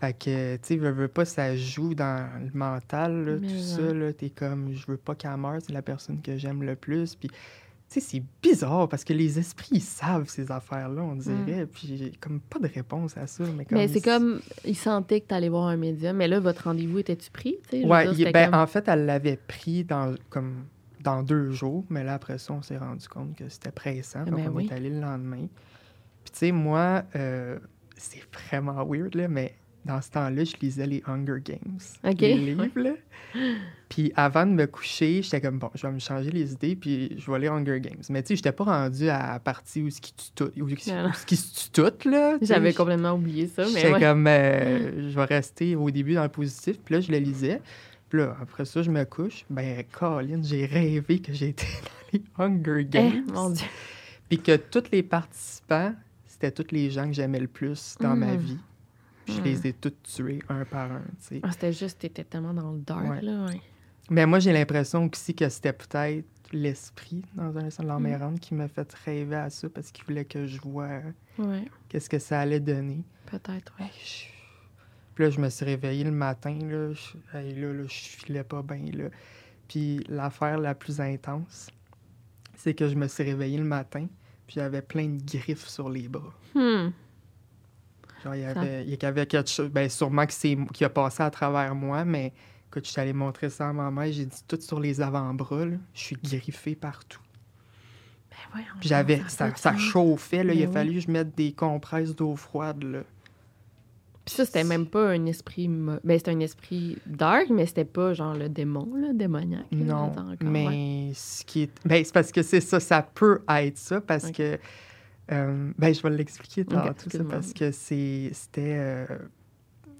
Fait que, tu sais, veux, veux pas, ça joue dans le mental, là, tout ouais. ça, là. T'es comme, je veux pas qu'elle meure, c'est la personne que j'aime le plus. Puis, sais, c'est bizarre parce que les esprits, ils savent ces affaires-là, on dirait. Puis, j'ai comme pas de réponse à ça. Mais, comme, Mm. Mais c'est comme, il sentait que t'allais voir un médium. Mais là, votre rendez-vous était-tu pris? tu c'était ben, comme- en fait, elle l'avait pris dans, comme, dans deux jours, mais là, après ça, on s'est rendu compte que c'était pressant. Eh donc, ben on oui. est allé le lendemain. Puis, tu sais, moi, euh, c'est vraiment weird, là, mais dans ce temps-là, je lisais les Hunger Games. OK, Les livres, là. Puis, avant de me coucher, j'étais comme, bon, je vais me changer les idées, puis je vais aller Hunger Games. Mais, tu sais, j'étais pas rendu à la partie où ce qui tue tout, où, ce qui se tue tout, là. J'avais complètement oublié ça, mais J'étais ouais. comme, euh, je vais rester au début dans le positif. Puis là, je le lisais. Puis là, après ça, je me couche. Ben, Colin, j'ai rêvé que j'étais dans les Hunger Eh, Games. mon Dieu. Puis que tous les participants, c'était tous les gens que j'aimais le plus dans ma Mm. vie. Puis je Mm. les ai tous tués un par un. Ah, c'était juste, t'étais tellement dans le dark, Ouais. là, ouais. Mais moi, j'ai l'impression aussi que c'était peut-être l'esprit, dans un sens, Mm. l'emmerdante, qui m'a fait rêver à ça parce qu'il voulait que je vois Ouais, qu'est-ce que ça allait donner. peut-être, je- Puis là, je me suis réveillé le matin, là, je, hey, là, là, je filais pas bien, là. Puis l'affaire la plus intense, c'est que je me suis réveillé le matin, puis j'avais plein de griffes sur les bras. Hmm. Il y avait, il y avait quelque chose, ben sûrement qui a passé à travers moi, mais écoute, je suis allé montrer ça à ma mère, j'ai dit tout sur les avant-bras, je suis griffé partout. Ben donc, j'avais, ça, ça chauffait, là, il a Ben fallu que je mette des compresses d'eau froide, là. Puis ça, c'était même pas un esprit... Ben, c'était un esprit dark, mais c'était pas, genre, le démon, là, démoniaque. Non, encore, mais ouais. ce qui est... Ben, c'est parce que c'est ça, ça peut être ça, parce que... euh, ben, je vais l'expliquer tantôt, ça, parce que c'était... euh,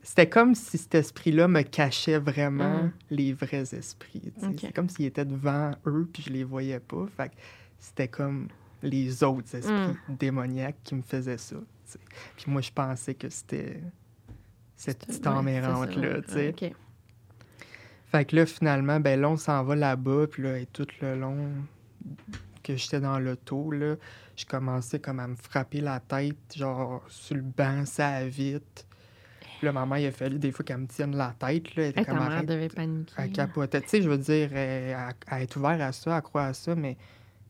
c'était comme si cet esprit-là me cachait vraiment Mm. les vrais esprits. C'est comme s'il était devant eux, puis je les voyais pas. Fait c'était comme les autres esprits Mm. démoniaques qui me faisaient ça. Puis moi, je pensais que c'était cette petite Ouais, emmérante-là, ouais. Fait que là, finalement, ben là, on s'en va là-bas, puis là, et tout le long que j'étais dans l'auto, là, je commençais comme à me frapper la tête, genre, sur le banc, ça vite. Puis là, maman, il a fallu des fois qu'elle me tienne la tête, là, elle était Hey, ta comme mère devait paniquer. elle capotait. Tu sais, je veux dire, elle- à, à être ouvert à ça, à croire à ça, mais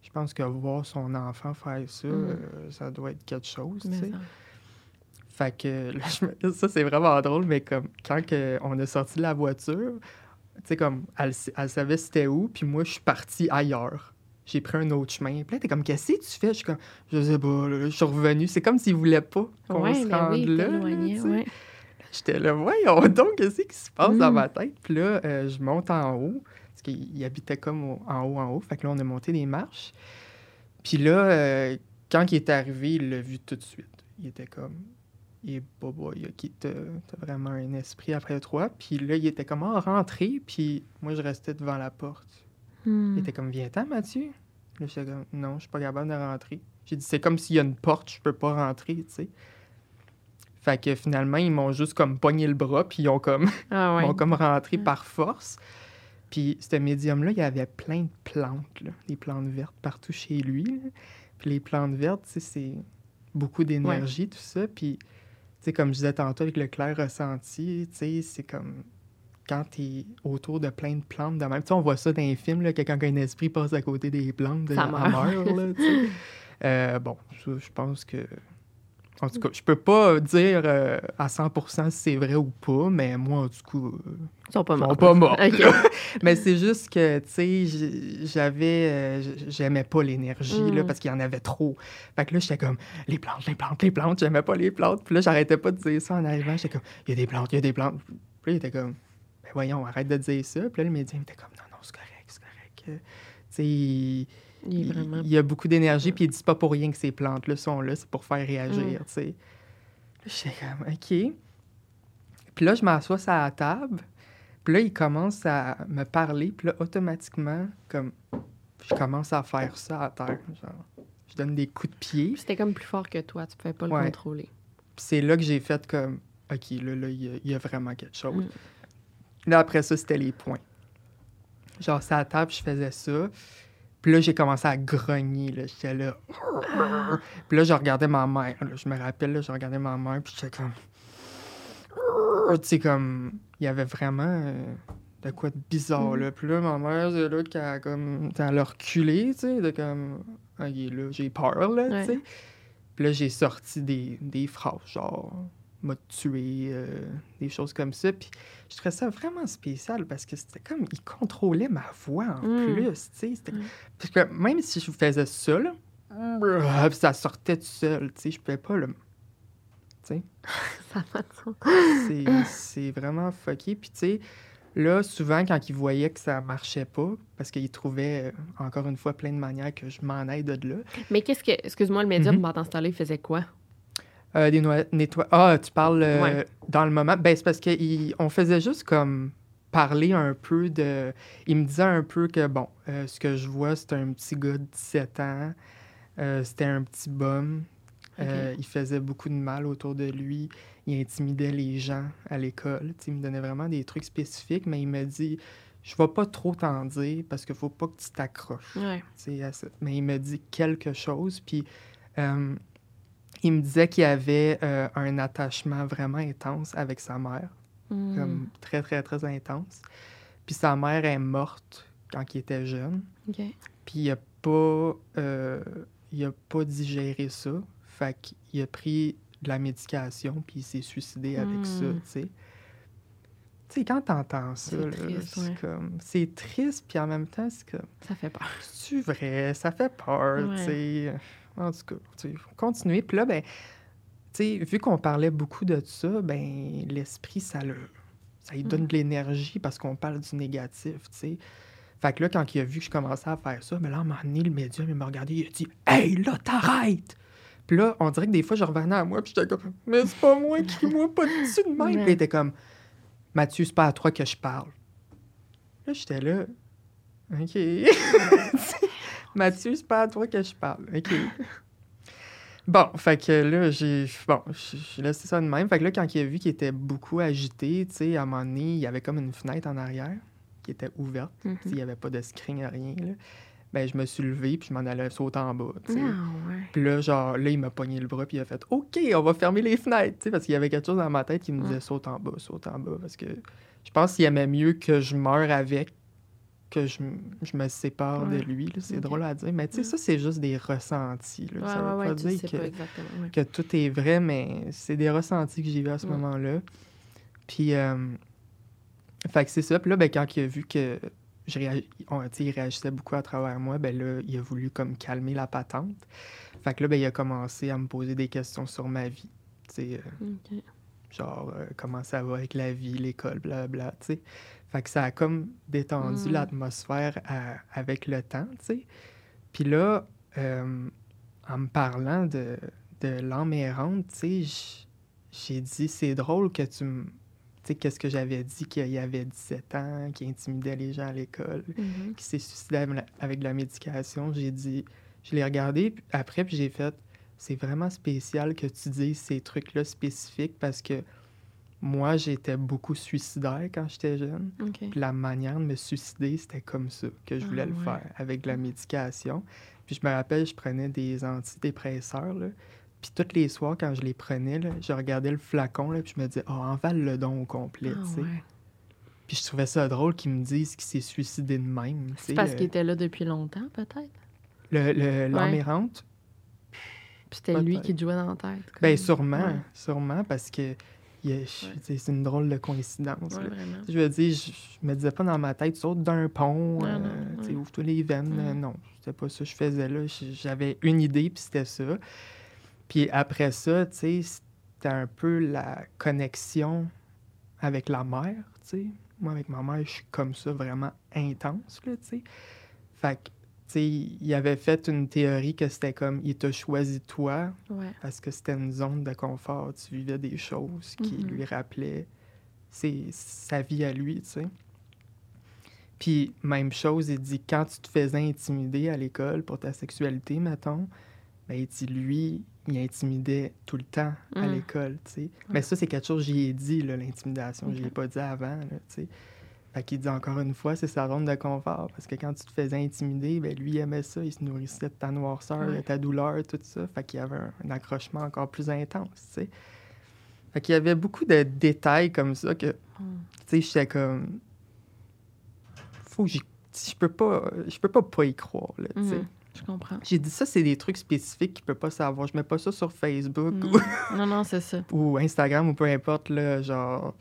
je pense que voir son enfant faire ça, Mm. euh, ça doit être quelque chose, tu sais. ça. Fait que là, je me- ça, c'est vraiment drôle, mais comme quand que on est sorti de la voiture, tu sais, comme elle, elle savait c'était où, puis moi, je suis parti ailleurs. J'ai pris un autre chemin. Puis là, t'es comme, qu'est-ce que tu fais? Je suis comme, je sais pas, là, je suis revenu. C'est comme s'ils voulaient pas qu'on Ouais, se rende oui, là. ouais. J'étais là, voyons donc, qu'est-ce qui se passe dans Mm. ma tête? Puis là, euh, je monte en haut, parce qu'il il habitait comme au- en haut, en haut. Fait que là, on a monté des marches. Puis là, euh, quand il est arrivé, il l'a vu tout de suite. Il était comme, et bobo, il a quitté, t'as vraiment un esprit après toi. Puis là, il était comme, ah, rentré. Puis moi, je restais devant la porte. Hmm. Il était comme, viens-t'en, Mathieu. Là, j'étais comme, non, je suis pas capable de rentrer. J'ai dit, c'est comme s'il y a une porte, je peux pas rentrer, tu sais. Fait que finalement, ils m'ont juste comme pogné le bras, puis ils ont comme, Ah ouais. m'ont comme rentré Ouais. par force. Puis ce médium-là, il y avait plein de plantes, là, des plantes vertes partout chez lui. là. Puis les plantes vertes, c'est beaucoup d'énergie, tout ça. Puis, tu sais, comme je disais tantôt avec le clair ressenti, tu sais, c'est comme quand tu es autour de plein de plantes de même. On voit ça dans les films, là, que quand un esprit passe à côté des plantes, de Ça meurt. là. Euh, bon, je pense que... En tout cas, je peux pas dire euh, à 100% si c'est vrai ou pas, mais moi, en tout cas, euh, Ils sont pas ils sont morts. pas morts. Mais c'est juste que, tu sais, j'avais... euh, j'aimais pas l'énergie, là, Mm. parce qu'il y en avait trop. Fait que là, j'étais comme, les plantes, les plantes, les plantes, j'aimais pas les plantes. Puis là, j'arrêtais pas de dire ça en arrivant. J'étais comme, il y a des plantes, il y a des plantes. Puis là, il était comme, voyons, arrête de dire ça. Puis là, le médium était comme, non, non, c'est correct, c'est correct. Euh, Tu sais, il, Il il- vraiment... il y a beaucoup d'énergie, puis il dit pas pour rien que ces plantes-là sont là, c'est pour faire réagir, Mm. tu sais. Là, j'étais comme, OK. Puis là, je m'assois sur la table, Puis là, il commence à me parler, puis là, automatiquement, comme, je commence à faire ça à terre. Genre, je donne des coups de pied. C'était comme plus fort que toi, tu pouvais pas le contrôler. C'est là que j'ai fait comme, OK, là, là, il y, a- il y a vraiment quelque chose. Mm. Là, après ça, c'était les points. Genre, c'est à la table, je faisais ça. Puis là, j'ai commencé à grogner, là. J'étais là. Puis là, je regardais ma mère. là. Je me rappelle, là, je regardais ma mère, puis j'étais comme... Tu sais, comme... Il y avait vraiment euh, de quoi de bizarre, là. Puis là, ma mère, c'est là qu'elle a comme... Elle a reculé, tu sais, de comme... OK, là, j'ai peur, là, Ouais. tu sais. Puis là, j'ai sorti des, des phrases, genre... M'a tué, euh, des choses comme ça. Puis je trouvais ça vraiment spécial parce que c'était comme... Il contrôlait ma voix, en Mm. plus, tu sais. Mm. Parce que même si je faisais ça, là, ça sortait tout seul, tu sais, je pouvais pas le... Tu sais, c'est- c'est vraiment fucké. Puis tu sais, là, souvent, quand ils voyaient que ça marchait pas, parce qu'ils trouvaient, euh, encore une fois, plein de manières que je m'en aille de là, Mais qu'est-ce que. Excuse-moi, le médium, Mhm. pendant ce temps-là, il faisait quoi? Euh, des. Ah, tu parles euh, Ouais. dans le moment? Ben, c'est parce qu'on faisait juste comme parler un peu de... Il me disait un peu que, bon, euh, ce que je vois, c'est un petit gars de 17 ans, c'était un petit bum, il faisait beaucoup de mal autour de lui. Il intimidait les gens à l'école. Il me donnait vraiment des trucs spécifiques, mais il me dit Je vais pas trop t'en dire parce qu'il faut pas que tu t'accroches. Ouais. Mais il me dit quelque chose. Puis euh, il me disait qu'il avait euh, un attachement vraiment intense avec sa mère, Mm. comme très, très, très intense. Puis sa mère est morte quand il était jeune. Puis il a pas, euh, il a pas digéré ça. Fait qu'il a pris de la médication, puis il s'est suicidé avec ça, Hmm. tu sais. Tu sais, quand t'entends ça, C'est là, triste, c'est ouais. triste, puis en même temps, c'est comme... Ça fait peur. C'est vrai, ça fait peur, Ouais. tu sais. En tout cas, continuer. Puis là, ben, tu sais, vu qu'on parlait beaucoup de ça, ben, l'esprit, ça le... Ça lui donne Mm. de l'énergie parce qu'on parle du négatif, tu sais. Fait que là, quand il a vu que je commençais à faire ça, ben là, à un moment donné, le médium, il m'a regardé, il a dit « Hey, là, t'arrêtes! » Puis là, on dirait que des fois, je revenais à moi, puis j'étais comme « Mais c'est pas moi, crie-moi pas dessus de même! Puis il était comme « Mathieu, c'est pas à toi que je parle. » Là, j'étais là « OK. » Mathieu, c'est pas à toi que je parle. OK. Bon, fait que là, j'ai bon, j'ai laissé ça de même. Fait que là, quand il a vu qu'il était beaucoup agité, tu sais, à un moment donné, il y avait comme une fenêtre en arrière qui était ouverte. Tu sais, Il n'y avait pas de screen, rien. Là. Ben, je me suis levé, puis je m'en allais sauter en bas. Ah, ouais. Puis là, genre, là, il m'a pogné le bras, puis il a fait « OK, on va fermer les fenêtres », tu sais, parce qu'il y avait quelque chose dans ma tête qui me disait « Saute en bas, saute en bas », parce que je pense qu'il aimait mieux que je meure avec que je, je me sépare Ouais. de lui, là. C'est drôle à dire, mais tu sais, Ouais. ça, c'est juste des ressentis, là. Ouais, ça veut pas dire que que tout est vrai, mais c'est des ressentis que j'ai vus à ce moment-là. Puis, euh, fait que c'est ça. Puis là, ben, quand il a vu que je réagi- on- il réagissait beaucoup à travers moi, ben là, il a voulu comme calmer la patente. Fait que là, ben, il a commencé à me poser des questions sur ma vie. Tu sais, euh, genre, euh, comment ça va avec la vie, l'école, blablabla, tu sais. Fait que ça a comme détendu Mm. l'atmosphère avec le temps, tu sais. Puis là, euh, en me parlant de, de l'âme errante, tu sais, j'ai dit, c'est drôle que tu me... Tu sais, qu'est-ce que j'avais dit qu'il y avait 17 ans, qui intimidait les gens à l'école, Mhm. qui s'est suicidé avec la- avec de la médication. J'ai dit, je l'ai regardé puis après, puis j'ai fait, c'est vraiment spécial que tu dises ces trucs-là spécifiques parce que moi, j'étais beaucoup suicidaire quand j'étais jeune. Puis la manière de me suicider, c'était comme ça que je voulais Ah le ouais. faire, avec de la médication. Puis je me rappelle, je prenais des antidépresseurs, là. Puis tous les soirs, quand je les prenais, là, je regardais le flacon, là, puis je me disais, oh, envale le don au complet, Ah, tu sais. ouais. Puis je trouvais ça drôle qu'ils me disent qu'il s'est suicidé de même. C'est parce le- qu'il était là depuis longtemps, peut-être? Le, Ouais. Puis c'était lui qui te jouait dans la tête. Ben sûrement, sûrement, parce que c'est une drôle de coïncidence. ouais. Je veux dire, je, je me disais pas dans ma tête, saute d'un pont, euh, ouais. ouvre-toi les veines. Euh, non, c'était pas ça que je faisais là. J'avais une idée, puis c'était ça. Puis après ça, c'était un peu la connexion avec la mère, tu sais. Moi, avec ma mère, je suis comme ça, vraiment intense, là, tu sais. Fait que, il avait fait une théorie que c'était comme, il t'a choisi toi, Ouais. parce que c'était une zone de confort. Tu vivais des choses qui Mhm. lui rappelaient sa vie à lui, tu sais. Puis, même chose, il dit quand tu te faisais intimider à l'école pour ta sexualité, mettons, ben, il dit lui, il intimidait tout le temps à Mm. l'école, tu sais. Mais ça, c'est quelque chose que j'y ai dit, l'intimidation. Je Ok. l'ai pas dit avant, tu sais. Fait qu'il dit encore une fois, c'est sa zone de confort. Parce que quand tu te faisais intimider, ben lui, il aimait ça. Il se nourrissait de ta noirceur, de ta douleur, tout ça. Fait qu'il y avait un, un accrochement encore plus intense, tu sais. Fait qu'il y avait beaucoup de détails comme ça que, Mm. tu sais, j'étais comme... Faut que. Je peux pas... Je peux pas pas y croire, là, tu sais. Mhm. Je comprends. J'ai dit ça, c'est des trucs spécifiques qu'il peut pas savoir. Je mets pas ça sur Facebook Mm. ou Non, non, c'est ça. ou Instagram ou peu importe, là, genre,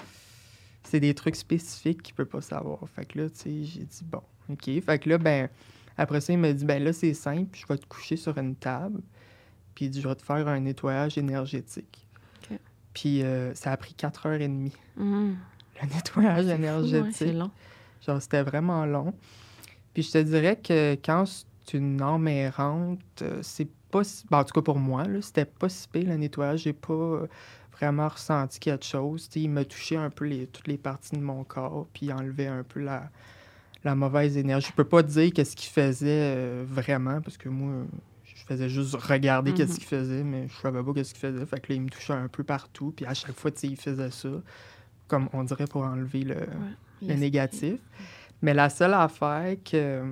c'est des trucs spécifiques qu'il peut pas savoir. Fait que là, tu sais, j'ai dit, bon, OK. Fait que là, ben, après ça, il m'a dit, ben là, c'est simple, je vais te coucher sur une table, puis je vais te faire un nettoyage énergétique. OK. Puis euh, ça a pris 4h30, Mhm. le nettoyage C'est fou, ouais, énergétique. c'est long. Genre, c'était vraiment long. Puis je te dirais que quand c'est une âme errante, euh, c'est pas... si- ben, en tout cas, pour moi, là, c'était pas si pire, le nettoyage. J'ai pas vraiment ressenti quelque chose. Il m'a touché un peu les, toutes les parties de mon corps, puis il enlevait un peu la, la mauvaise énergie. Je peux pas dire qu'est-ce qu'il faisait euh, vraiment, parce que moi, je faisais juste regarder qu'est-ce Mhm. qu'il faisait, mais je savais pas qu'est-ce qu'il faisait. Fait que là, il me touchait un peu partout, puis à chaque fois, il faisait ça, comme on dirait pour enlever le négatif. Mais la seule affaire que,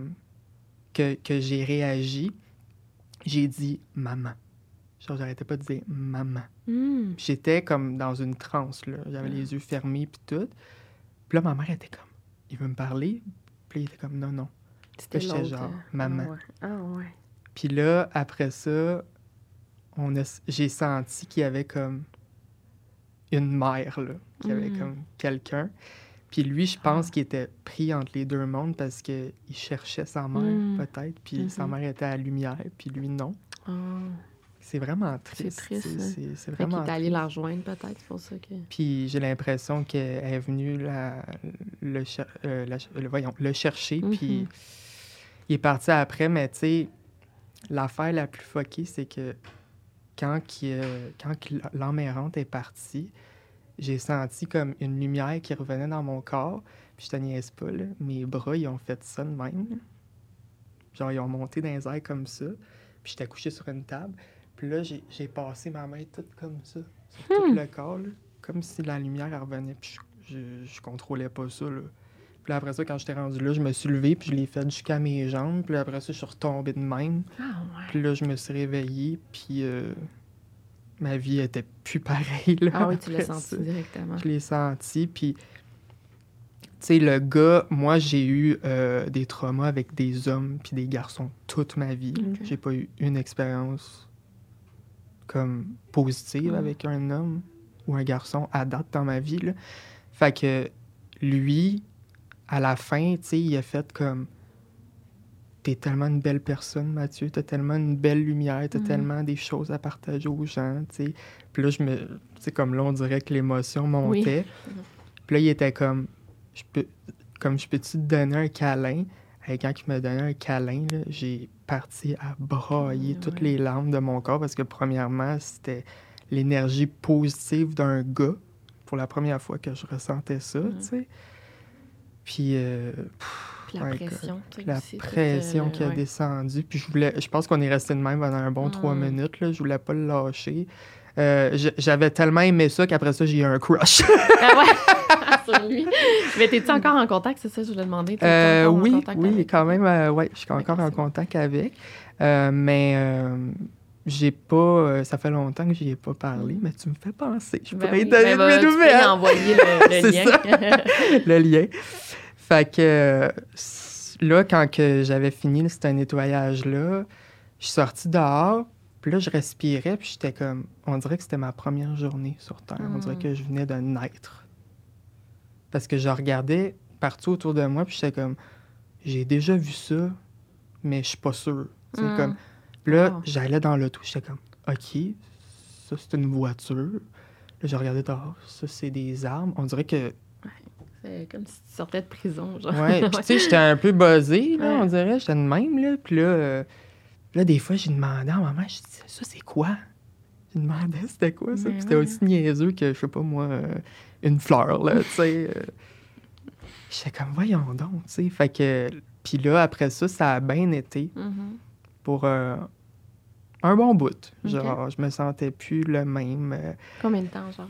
que, que j'ai réagi, j'ai dit maman. Genre, j'arrêtais pas de dire maman. Mm. Puis J'étais comme dans une transe, là. J'avais les yeux fermés, puis tout. Puis là, ma mère était comme, il veut me parler? Puis là, il était comme, non, non. C'était j'étais genre, euh, maman. Ah ouais. Ah ouais. Puis là, après ça, on a, j'ai senti qu'il y avait comme une mère, là. Qu'il y avait Mm. comme quelqu'un. Puis lui, je pense Ah. qu'il était pris entre les deux mondes parce qu'il cherchait sa mère, Mm. peut-être. Puis sa Mhm. mère était à la lumière, puis lui, non. Ah. C'est vraiment triste. triste, c'est- hein. C'est c'est Fait qu'il vraiment est allé la rejoindre, peut-être, c'est pour ça que... Puis j'ai l'impression qu'elle est venue la- le, cher- euh, la- le- voyons, le chercher, puis Mhm. il est parti après, mais tu sais, l'affaire la plus fuckée, c'est que quand, qu'il, euh, quand errante est partie, j'ai senti comme une lumière qui revenait dans mon corps, puis je te niaise pas, là, mes bras, ils ont fait ça de même. là. Genre, ils ont monté dans les airs comme ça, puis j'étais couché sur une table, puis là, j'ai, j'ai passé ma main toute comme ça, sur tout Hmm. le corps, là, comme si la lumière elle revenait, puis je, je, je contrôlais pas ça, là. Puis là, après ça, quand j'étais rendu là, je me suis levé, puis je l'ai fait jusqu'à mes jambes. Puis là, après ça, je suis retombé de même. Ah ouais. Puis là, je me suis réveillé, puis euh, ma vie était plus pareille. Là, Ah oui, tu l'as senti directement. Je l'ai senti, puis... Tu sais, le gars, moi, j'ai eu euh, des traumas avec des hommes puis des garçons toute ma vie. J'ai pas eu une expérience comme positive Mm. avec un homme ou un garçon à date dans ma vie. Là. Fait que lui, à la fin, tu sais, il a fait comme T'es tellement une belle personne, Mathieu. T'as tellement une belle lumière. T'as Mhm. tellement des choses à partager aux gens, tu sais. Puis là, je me... Tu comme là, on dirait que l'émotion Oui. montait. Puis là, il était comme... Je peux... Comme, je peux-tu te donner un câlin? Et quand il me donnait un câlin, j'ai parti à brailler Ouais, toutes les larmes de mon corps parce que, premièrement, c'était l'énergie positive d'un gars. Pour la première fois que je ressentais ça, Mhm. tu sais. Puis... euh, pff, Puis la pression, tu sais, la aussi, pression euh, qui a ouais. descendu. Puis je voulais, je pense qu'on est resté de même pendant un bon trois Mm. minutes. Là. Je voulais pas le lâcher. Euh, J'avais tellement aimé ça qu'après ça, j'ai eu un crush. Ah ouais, sur lui. Mais t'es-tu encore en contact, c'est ça que je voulais demander? Euh, en oui, contact oui, avec? quand même. euh, ouais, je suis encore en contact avec. Euh, mais euh, j'ai pas. euh, ça fait longtemps que j'y ai pas parlé, mais tu me fais penser. Je Ben pourrais oui, te donner ben mes tu peux envoyer le, le lien. le lien. Fait que là, quand que j'avais fini ce nettoyage-là, je suis sortie dehors, puis là, je respirais, puis j'étais comme... On dirait que c'était ma première journée sur Terre. On dirait Mm. que je venais de naître. Parce que je regardais partout autour de moi, puis j'étais comme... J'ai déjà vu ça, mais je suis pas sûr. C'est Mm. comme... Là, j'allais dans l'auto, j'étais comme... OK, ça, c'est une voiture. Là, je regardais dehors, ça, c'est des armes. On dirait que C'est comme si tu sortais de prison, genre. Ouais, puis tu sais, j'étais un peu buzzé, là, Ouais. on dirait, j'étais de même, là. Puis là, euh, là, des fois, j'ai demandé à ma maman, je dis, ça, c'est quoi? Il demandait c'était quoi ça? Mais Puis c'était aussi niaiseux que, je sais pas moi, euh, une fleur, là, tu sais. euh. J'étais comme, voyons donc, tu sais. Fait que. Puis là, après ça, ça a bien été Mhm. pour euh, un bon bout. Genre, je me sentais plus le même. euh, Combien de temps, genre?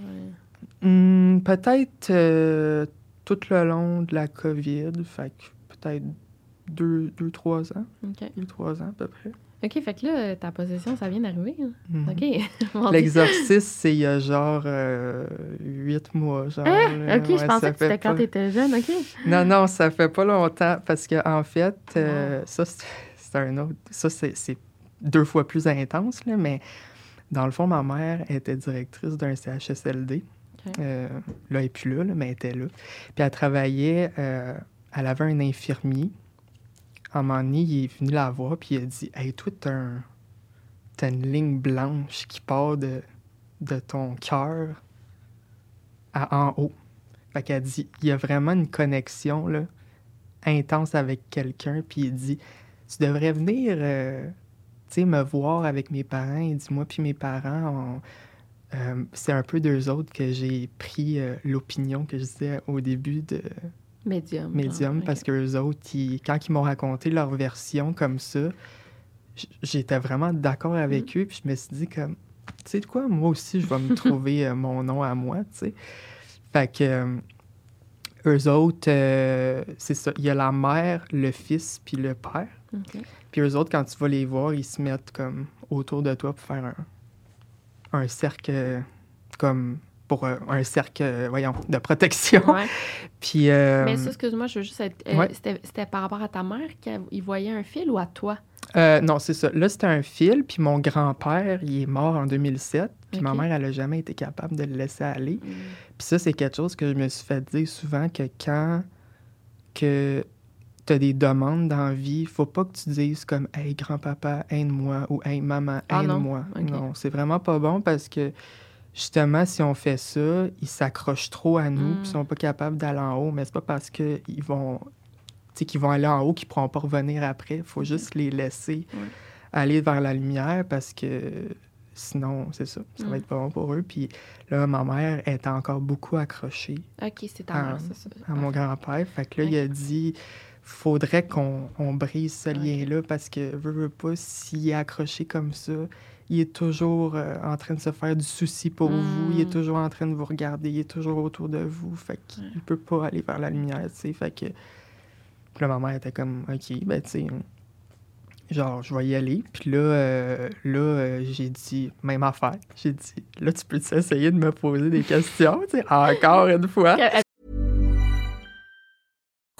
Hmm, peut-être euh, tout le long de la COVID, fait que peut-être deux, deux, trois ans. OK. Deux, trois ans à peu près. OK, fait que là, ta possession, ça vient d'arriver. hein? Mhm. OK. L'exorcisme, c'est il y a genre euh, huit mois. Genre, Hein? là. OK, Ouais, je pensais que c'était quand pas- t'étais jeune. OK. Non, non, ça fait pas longtemps parce que en fait, euh, ça, c'est un autre. Ça, c'est deux fois plus intense, là, mais dans le fond, ma mère était directrice d'un CHSLD. Euh, là, elle n'est plus là, là, mais elle était là. Puis elle travaillait, euh, elle avait un infirmier. À un moment donné, il est venu la voir, puis il a dit Hey, toi, t'as un- t'as une ligne blanche qui part de, de ton cœur à en haut. Fait qu'elle dit Il y a vraiment une connexion là, intense avec quelqu'un, puis il dit Tu devrais venir. euh, me voir avec mes parents. Il dit, moi puis mes parents, euh, c'est un peu d'eux autres que j'ai pris euh, l'opinion que je disais au début de Médium. Medium, parce que eux autres, ils- quand ils m'ont raconté leur version comme ça, j'étais vraiment d'accord avec eux, puis je me suis dit comme, tu sais de quoi, moi aussi, je vais me trouver euh, mon nom à moi, tu sais. Fait que euh, eux autres, euh, c'est ça, il y a la mère, le fils, puis le père. Puis eux autres, quand tu vas les voir, ils se mettent comme autour de toi pour faire un, un cercle, comme pour euh, un cercle, euh, voyons, de protection. Ouais. Puis, euh, Mais ça, excuse-moi, je veux juste être. euh, ouais. c'était, par rapport à ta mère qu'il voyait un fil ou à toi? non, c'est ça. Là, c'était un fil, puis mon grand-père, il est mort en 2007, puis ma mère, elle n'a jamais été capable de le laisser aller. Mm. Puis ça, c'est quelque chose que je me suis fait dire souvent que quand que tu as des demandes dans la vie, faut pas que tu dises comme Hey grand-papa, aide-moi ou Hey maman, Ah non? aide-moi. Ok. Non, c'est vraiment pas bon parce que justement, si on fait ça, ils s'accrochent trop à nous, Mm. puis ils sont pas capables d'aller en haut, mais c'est pas parce qu'ils vont qu'ils vont aller en haut qu'ils pourront pas revenir après. Il faut juste les laisser aller vers la lumière parce que sinon, c'est ça, ça Mm. va être pas bon pour eux. Puis là, ma mère est encore beaucoup accrochée OK, c'est ta mère, c'est ça. à mon grand-père. Fait que là, il a dit faudrait qu'on on brise ce lien-là parce que, veux, veux pas, s'il est accroché comme ça, il est toujours euh, en train de se faire du souci pour vous, il est Mm. toujours en train de vous regarder, il est toujours autour de vous. Fait qu'il Ouais. peut pas aller vers la lumière, tu sais. Fait que. Puis là, ma mère était comme, OK, ben, tu sais. Genre, je vais y aller. Puis là, euh, là euh, j'ai dit, même affaire. J'ai dit, là, tu peux essayer de me poser des questions, tu sais, encore une fois. Elle-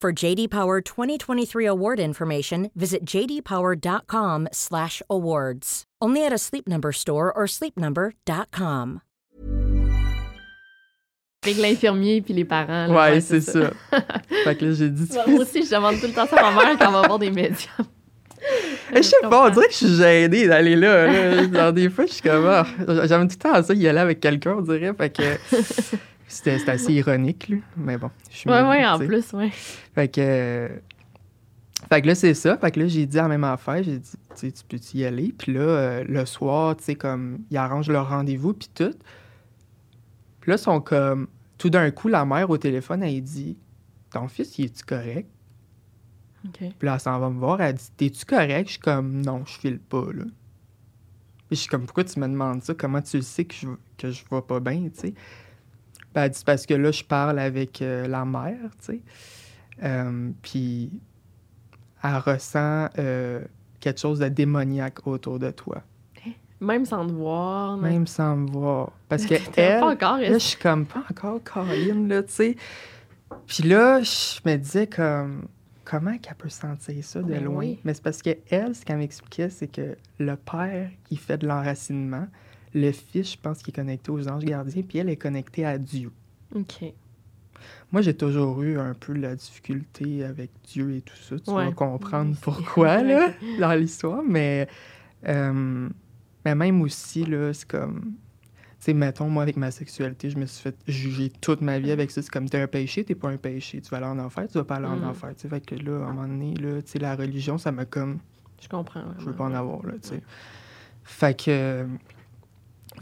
For JD Power 2023 award information, visit jdpower.com/awards. Only at a Sleep Number store or sleepnumber.com. Avec l'infirmier puis les parents. là, Ouais, c'est ça. fait que là, j'ai dit. Moi aussi, je demande tout le temps ça à ma mère quand on va voir des médiums. Je sais pas, on dirait que je suis gênée d'aller là. là. Genre, des fois, je suis comme. ah, J'aime tout le temps ça, y aller avec quelqu'un, on dirait. Fait que. C'était assez ironique, là. Mais bon. je suis Ouais, ouais, en plus, ouais. Fait que. euh, Fait que là, c'est ça. Fait que là, j'ai dit à la même affaire. J'ai dit, tu sais, tu peux y aller? Puis là, euh, le soir, tu sais, comme, ils arrangent leur rendez-vous, puis tout. Puis là, ils sont comme. Tout d'un coup, la mère au téléphone, elle dit, ton fils, il est-tu correct? OK. Puis là, elle s'en va me voir, elle dit T'es-tu correct Je suis comme Non, je file pas, là. Puis je suis comme Pourquoi tu me demandes ça? Comment tu le sais que je, que je vais pas bien, tu sais Elle dit Parce que là, je parle avec euh, la mère, tu sais. Euh, puis elle ressent euh, quelque chose de démoniaque autour de toi, Même sans te voir. même sans me voir. Parce que elle, pas encore. Là, je suis comme pas encore Colin, là, tu sais. Puis là, je me disais comme comment qu'elle peut sentir ça de Ben loin? oui. Mais c'est parce que elle, ce qu'elle m'expliquait, c'est que le père, il fait de l'enracinement. Le fils, je pense qu'il est connecté aux anges gardiens, puis elle est connectée à Dieu. OK. Moi, j'ai toujours eu un peu la difficulté avec Dieu et tout ça. Tu Ouais. vas comprendre Oui, pourquoi, là, dans l'histoire. Mais, euh, mais même aussi, là, c'est comme... Tu sais, mettons, moi, avec ma sexualité, je me suis fait juger toute ma vie avec ça. C'est comme, t'es un péché, t'es pas un péché. Tu vas aller en enfer, tu vas pas aller en Mm. enfer. Tu sais, fait que là, à un moment donné, là, tu sais, la religion, ça m'a comme... Je comprends. Je veux pas en avoir, là, tu sais. Fait que...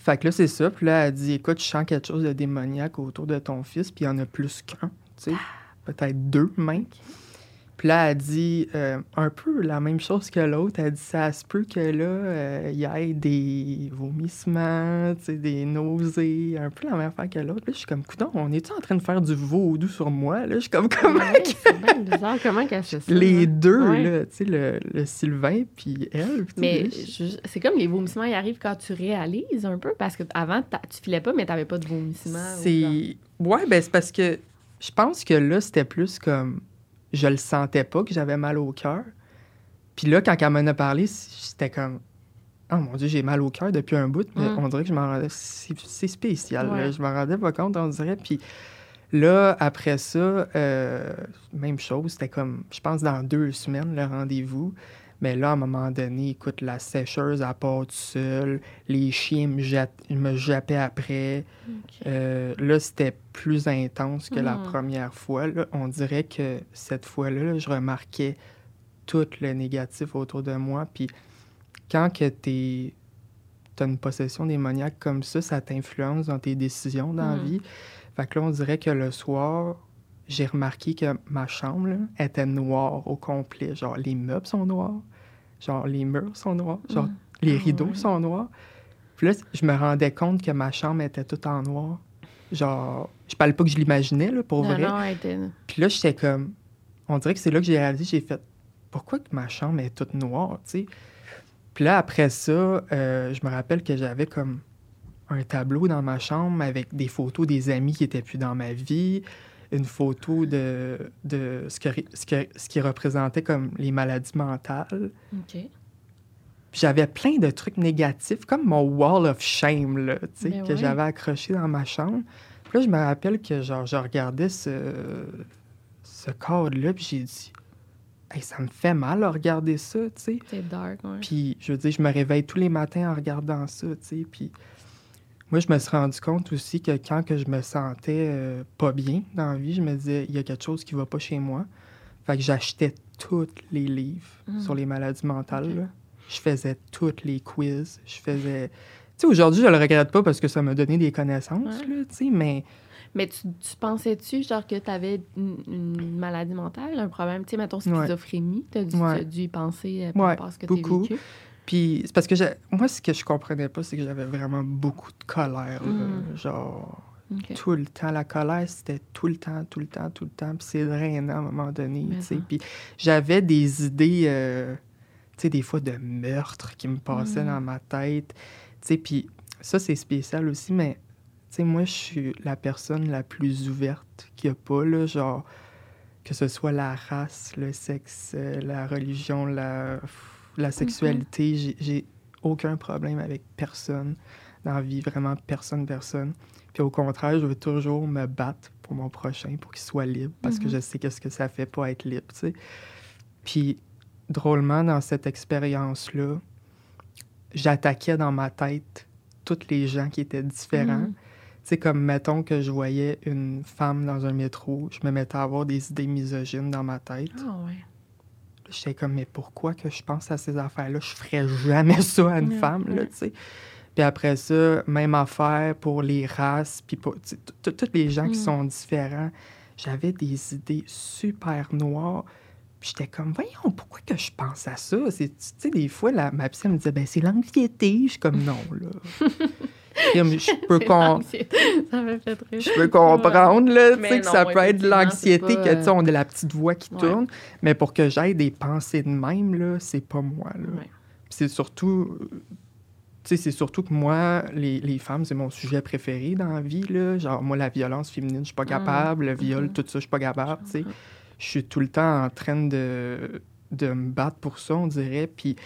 Fait que là, c'est ça. Puis là, elle dit, écoute, je sens quelque chose de démoniaque autour de ton fils, puis il y en a plus qu'un, tu sais. Peut-être deux, même. Puis là, elle dit euh, un peu la même chose que l'autre. Elle dit, ça se peut que là, euh, il y ait des vomissements, des nausées, un peu la même affaire que l'autre. Là, je suis comme, coudon, on est-tu en train de faire du vaudou sur moi? Là, je suis comme, comment Ouais, c'est bien bizarre. Comment qu'elle fait ça? les hein? deux, Ouais. là, tu sais, le, le Sylvain puis elle. Mais je- c'est comme les vomissements, ils arrivent quand tu réalises un peu, parce qu'avant, tu filais pas, mais t'avais pas de vomissements. C'est. Ouais, ben c'est parce que je pense que là, c'était plus comme. Je le sentais pas que j'avais mal au cœur. Puis là, quand elle m'en a parlé, c'était comme. Oh mon Dieu, j'ai mal au cœur depuis un bout, mais Mm. on dirait que je m'en rendais. C'est spécial, là. Je m'en rendais pas compte, on dirait. Puis là, après ça, euh, même chose, c'était comme. Je pense dans deux semaines, le rendez-vous. Mais là, à un moment donné, écoute, la sécheuse, à part tout seul, les chiens me, jat- me jappaient après. Euh, là, c'était plus intense que la Mhm. première fois. là. On dirait que cette fois-là, là, je remarquais tout le négatif autour de moi. Puis quand que tu as une possession démoniaque comme ça, ça t'influence dans tes décisions dans la vie. Fait que là, on dirait que le soir, j'ai remarqué que ma chambre là, était noire au complet. Genre, les meubles sont noirs. Genre, les murs sont noirs. Genre, Mhm. les Ah rideaux ouais. sont noirs. Puis là, je me rendais compte que ma chambre était toute en noir. Genre, je parle pas que je l'imaginais, là, pour non, vrai. non, elle était- Puis là, j'étais comme... On dirait que c'est là que j'ai réalisé, j'ai fait... Pourquoi que ma chambre est toute noire, tu sais? Puis là, après ça, euh, je me rappelle que j'avais comme un tableau dans ma chambre avec des photos des amis qui étaient plus dans ma vie, une photo de, de ce, que, ce, que- ce qui représentait comme les maladies mentales. J'avais plein de trucs négatifs, comme mon wall of shame, là, tu sais, Ben que ouais. j'avais accroché dans ma chambre. Puis là, je me rappelle que, genre, je regardais ce, ce cadre-là, puis j'ai dit, hey, ça me fait mal à regarder ça, tu sais. C'est dark, ouais. Puis, je veux dire, je me réveille tous les matins en regardant ça, tu sais. Puis, moi, je me suis rendu compte aussi que quand que je me sentais euh, pas bien dans la vie, je me disais, il y a quelque chose qui va pas chez moi. Fait que j'achetais tous les livres Mm. sur les maladies mentales. Là. Je faisais tous les quiz. Je faisais. Tu sais, aujourd'hui, je le regrette pas parce que ça m'a donné des connaissances, Ouais. là, tu sais, mais. Mais tu, tu pensais-tu, genre, que tu avais une, une maladie mentale, un problème, tu sais, mettons, schizophrénie, tu as, dû Ouais. dû y penser euh, par Ouais, rapport à ce que tu vécu? Puis, c'est parce que j'ai- moi, ce que je comprenais pas, c'est que j'avais vraiment beaucoup de colère, là. Mm. Genre. Tout le temps. La colère, c'était tout le temps, tout le temps, tout le temps. Puis c'est drainant à un moment donné. Puis j'avais des idées, euh, tu sais, des fois de meurtre qui me passaient Mm. dans ma tête. Tu sais, puis ça, c'est spécial aussi, mais, tu sais, moi, je suis la personne la plus ouverte qu'il n'y a pas, là, genre, que ce soit la race, le sexe, euh, la religion, la, la sexualité, j'ai- j'ai aucun problème avec personne dans la vie, vraiment personne, personne. Puis au contraire, je veux toujours me battre pour mon prochain, pour qu'il soit libre, parce que Mhm. je sais qu'est-ce que ça fait pas être libre, tu sais. Puis drôlement, dans cette expérience-là, j'attaquais dans ma tête tous les gens qui étaient différents. Mhm. Tu sais, comme mettons que je voyais une femme dans un métro, je me mettais à avoir des idées misogynes dans ma tête. Ah ouais. J'étais comme, mais pourquoi que je pense à ces affaires-là? Je ferais jamais ça à une femme, là, tu sais. Puis après ça, même affaire pour les races, puis pour tous les gens qui Mm. sont différents. J'avais des idées super noires. Puis j'étais comme, voyons, pourquoi que je pense à ça? C'est- Tu sais, des fois, la, ma psy elle me disait, ben c'est l'anxiété. Je suis comme, non, là. Je peux je comprendre là, tu Mais sais, que ça peut être de l'anxiété, que tu sais, on est la petite voix qui ouais. tourne, mais pour que j'aille des pensées de même, là, c'est pas moi. Là. Ouais. C'est surtout, euh, tu sais, c'est surtout que moi, les, les femmes, c'est mon sujet préféré dans la vie, là. Genre, moi, la violence féminine, je suis pas Mm. capable, le viol, Mhm. tout ça, je suis pas capable, tu sais. Je suis tout le temps en train de, de me battre pour ça, on dirait, puis...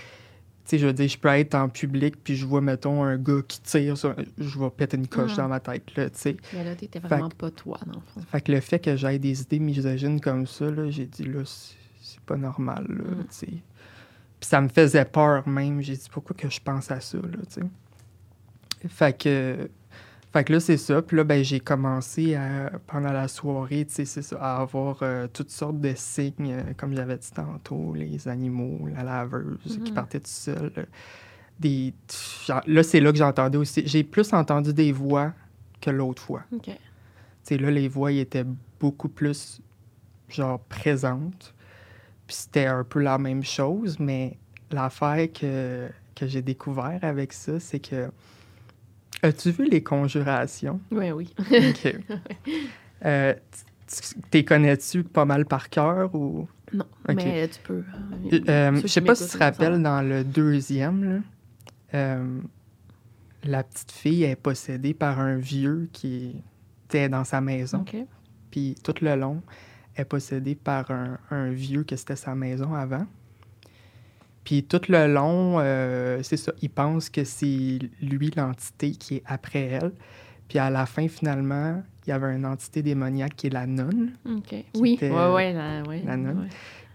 Sais, je veux dire, je peux être en public, puis je vois, mettons, un gars qui tire, sur- je vais péter une coche Mhm. dans ma tête, là, tu sais. Mais là, t'étais vraiment pas toi, dans le fond. Fait que le fait que j'aie des idées misogynes comme ça, là, j'ai dit, là, c'est c'est pas normal, là, Mm. tu sais. Puis ça me faisait peur même. J'ai dit, pourquoi que je pense à ça, là, tu sais? Fait que, fait que là, c'est ça. Puis là, ben, j'ai commencé à, pendant la soirée, tu sais, c'est ça, à avoir euh, toutes sortes de signes, euh, comme j'avais dit tantôt, les animaux, la laveuse qui Mhm. partait tout seul. euh, Des... Là, c'est là que j'entendais aussi. J'ai plus entendu des voix que l'autre fois. OK. Tu sais, là, les voix, ils étaient beaucoup plus, genre, présentes. Puis c'était un peu la même chose, mais l'affaire que, que j'ai découvert avec ça, c'est que... As-tu vu les conjurations? Oui, oui. OK. Euh, T'es connais-tu pas mal par cœur ou... Non, mais tu peux. Euh, euh, je sais pas si tu te rappelles, dans le deuxième, là, euh, la petite fille est possédée par un vieux qui était dans sa maison. OK. Puis tout le long, elle est possédée par un, un vieux que c'était sa maison avant. Puis tout le long, euh, c'est ça, il pense que c'est lui l'entité qui est après elle. Puis à la fin, finalement, il y avait une entité démoniaque qui est la nonne. OK. Oui, était, ouais, ouais, la, ouais, la nonne. ouais.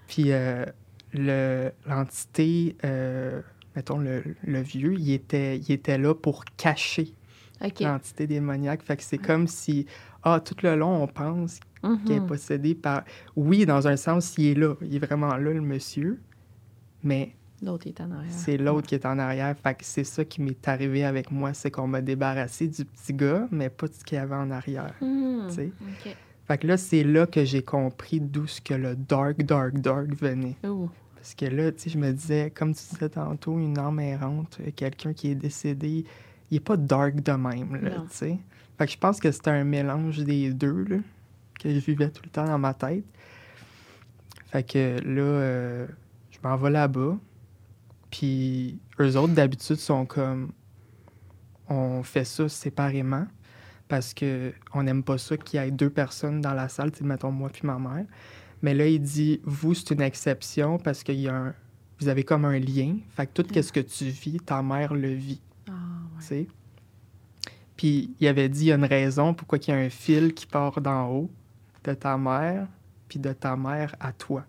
Puis euh, le- l'entité, euh, mettons le, le vieux, il était, il était là pour cacher l'entité démoniaque. Fait que c'est comme si, ah, tout le long, on pense qui est Mhm. possédé par. Oui, dans un sens, il est là. Il est vraiment là, le monsieur. Mais L'autre est en arrière. c'est l'autre qui est en arrière. Fait que c'est ça qui m'est arrivé avec moi. C'est qu'on m'a débarrassé du petit gars, mais pas de ce qu'il y avait en arrière. OK. Fait que là, c'est là que j'ai compris d'où ce que le dark, dark, dark venait. Parce que là, tu sais, je me disais, comme tu disais tantôt, une âme errante, quelqu'un qui est décédé, il est pas dark de même, là, tu sais. Fait que je pense que c'était un mélange des deux, là, que je vivais tout le temps dans ma tête. Fait que là, euh, m'en vais là-bas. Puis eux autres, d'habitude, sont comme, on fait ça séparément parce que on n'aime pas ça qu'il y ait deux personnes dans la salle, mettons moi puis ma mère. Mais là, il dit, vous, c'est une exception parce qu'il y a un... Vous avez comme un lien. Fait que tout Mm. ce que tu vis, ta mère le vit, Ah, ouais. Puis il avait dit, il y a une raison pourquoi il y a un fil qui part d'en haut de ta mère, puis de ta mère à toi.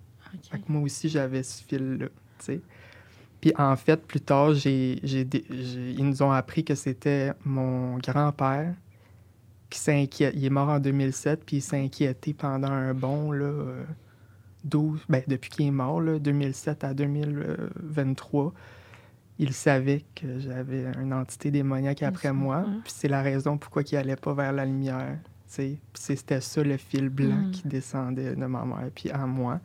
Fait OK. que moi aussi, j'avais ce fil-là, tu sais. Puis en fait, plus tard, j'ai, j'ai dé- j'ai- ils nous ont appris que c'était mon grand-père qui s'inquiète. Il est mort en 2007, puis il s'est inquiété pendant un bon, là, euh, 12... Ben, depuis qu'il est mort, là, 2007 à 2023, il savait que j'avais une entité démoniaque après moi. Puis c'est la raison pourquoi il allait pas vers la lumière. Puis c'était ça, le fil blanc Mm. qui descendait de ma mère, puis à moi.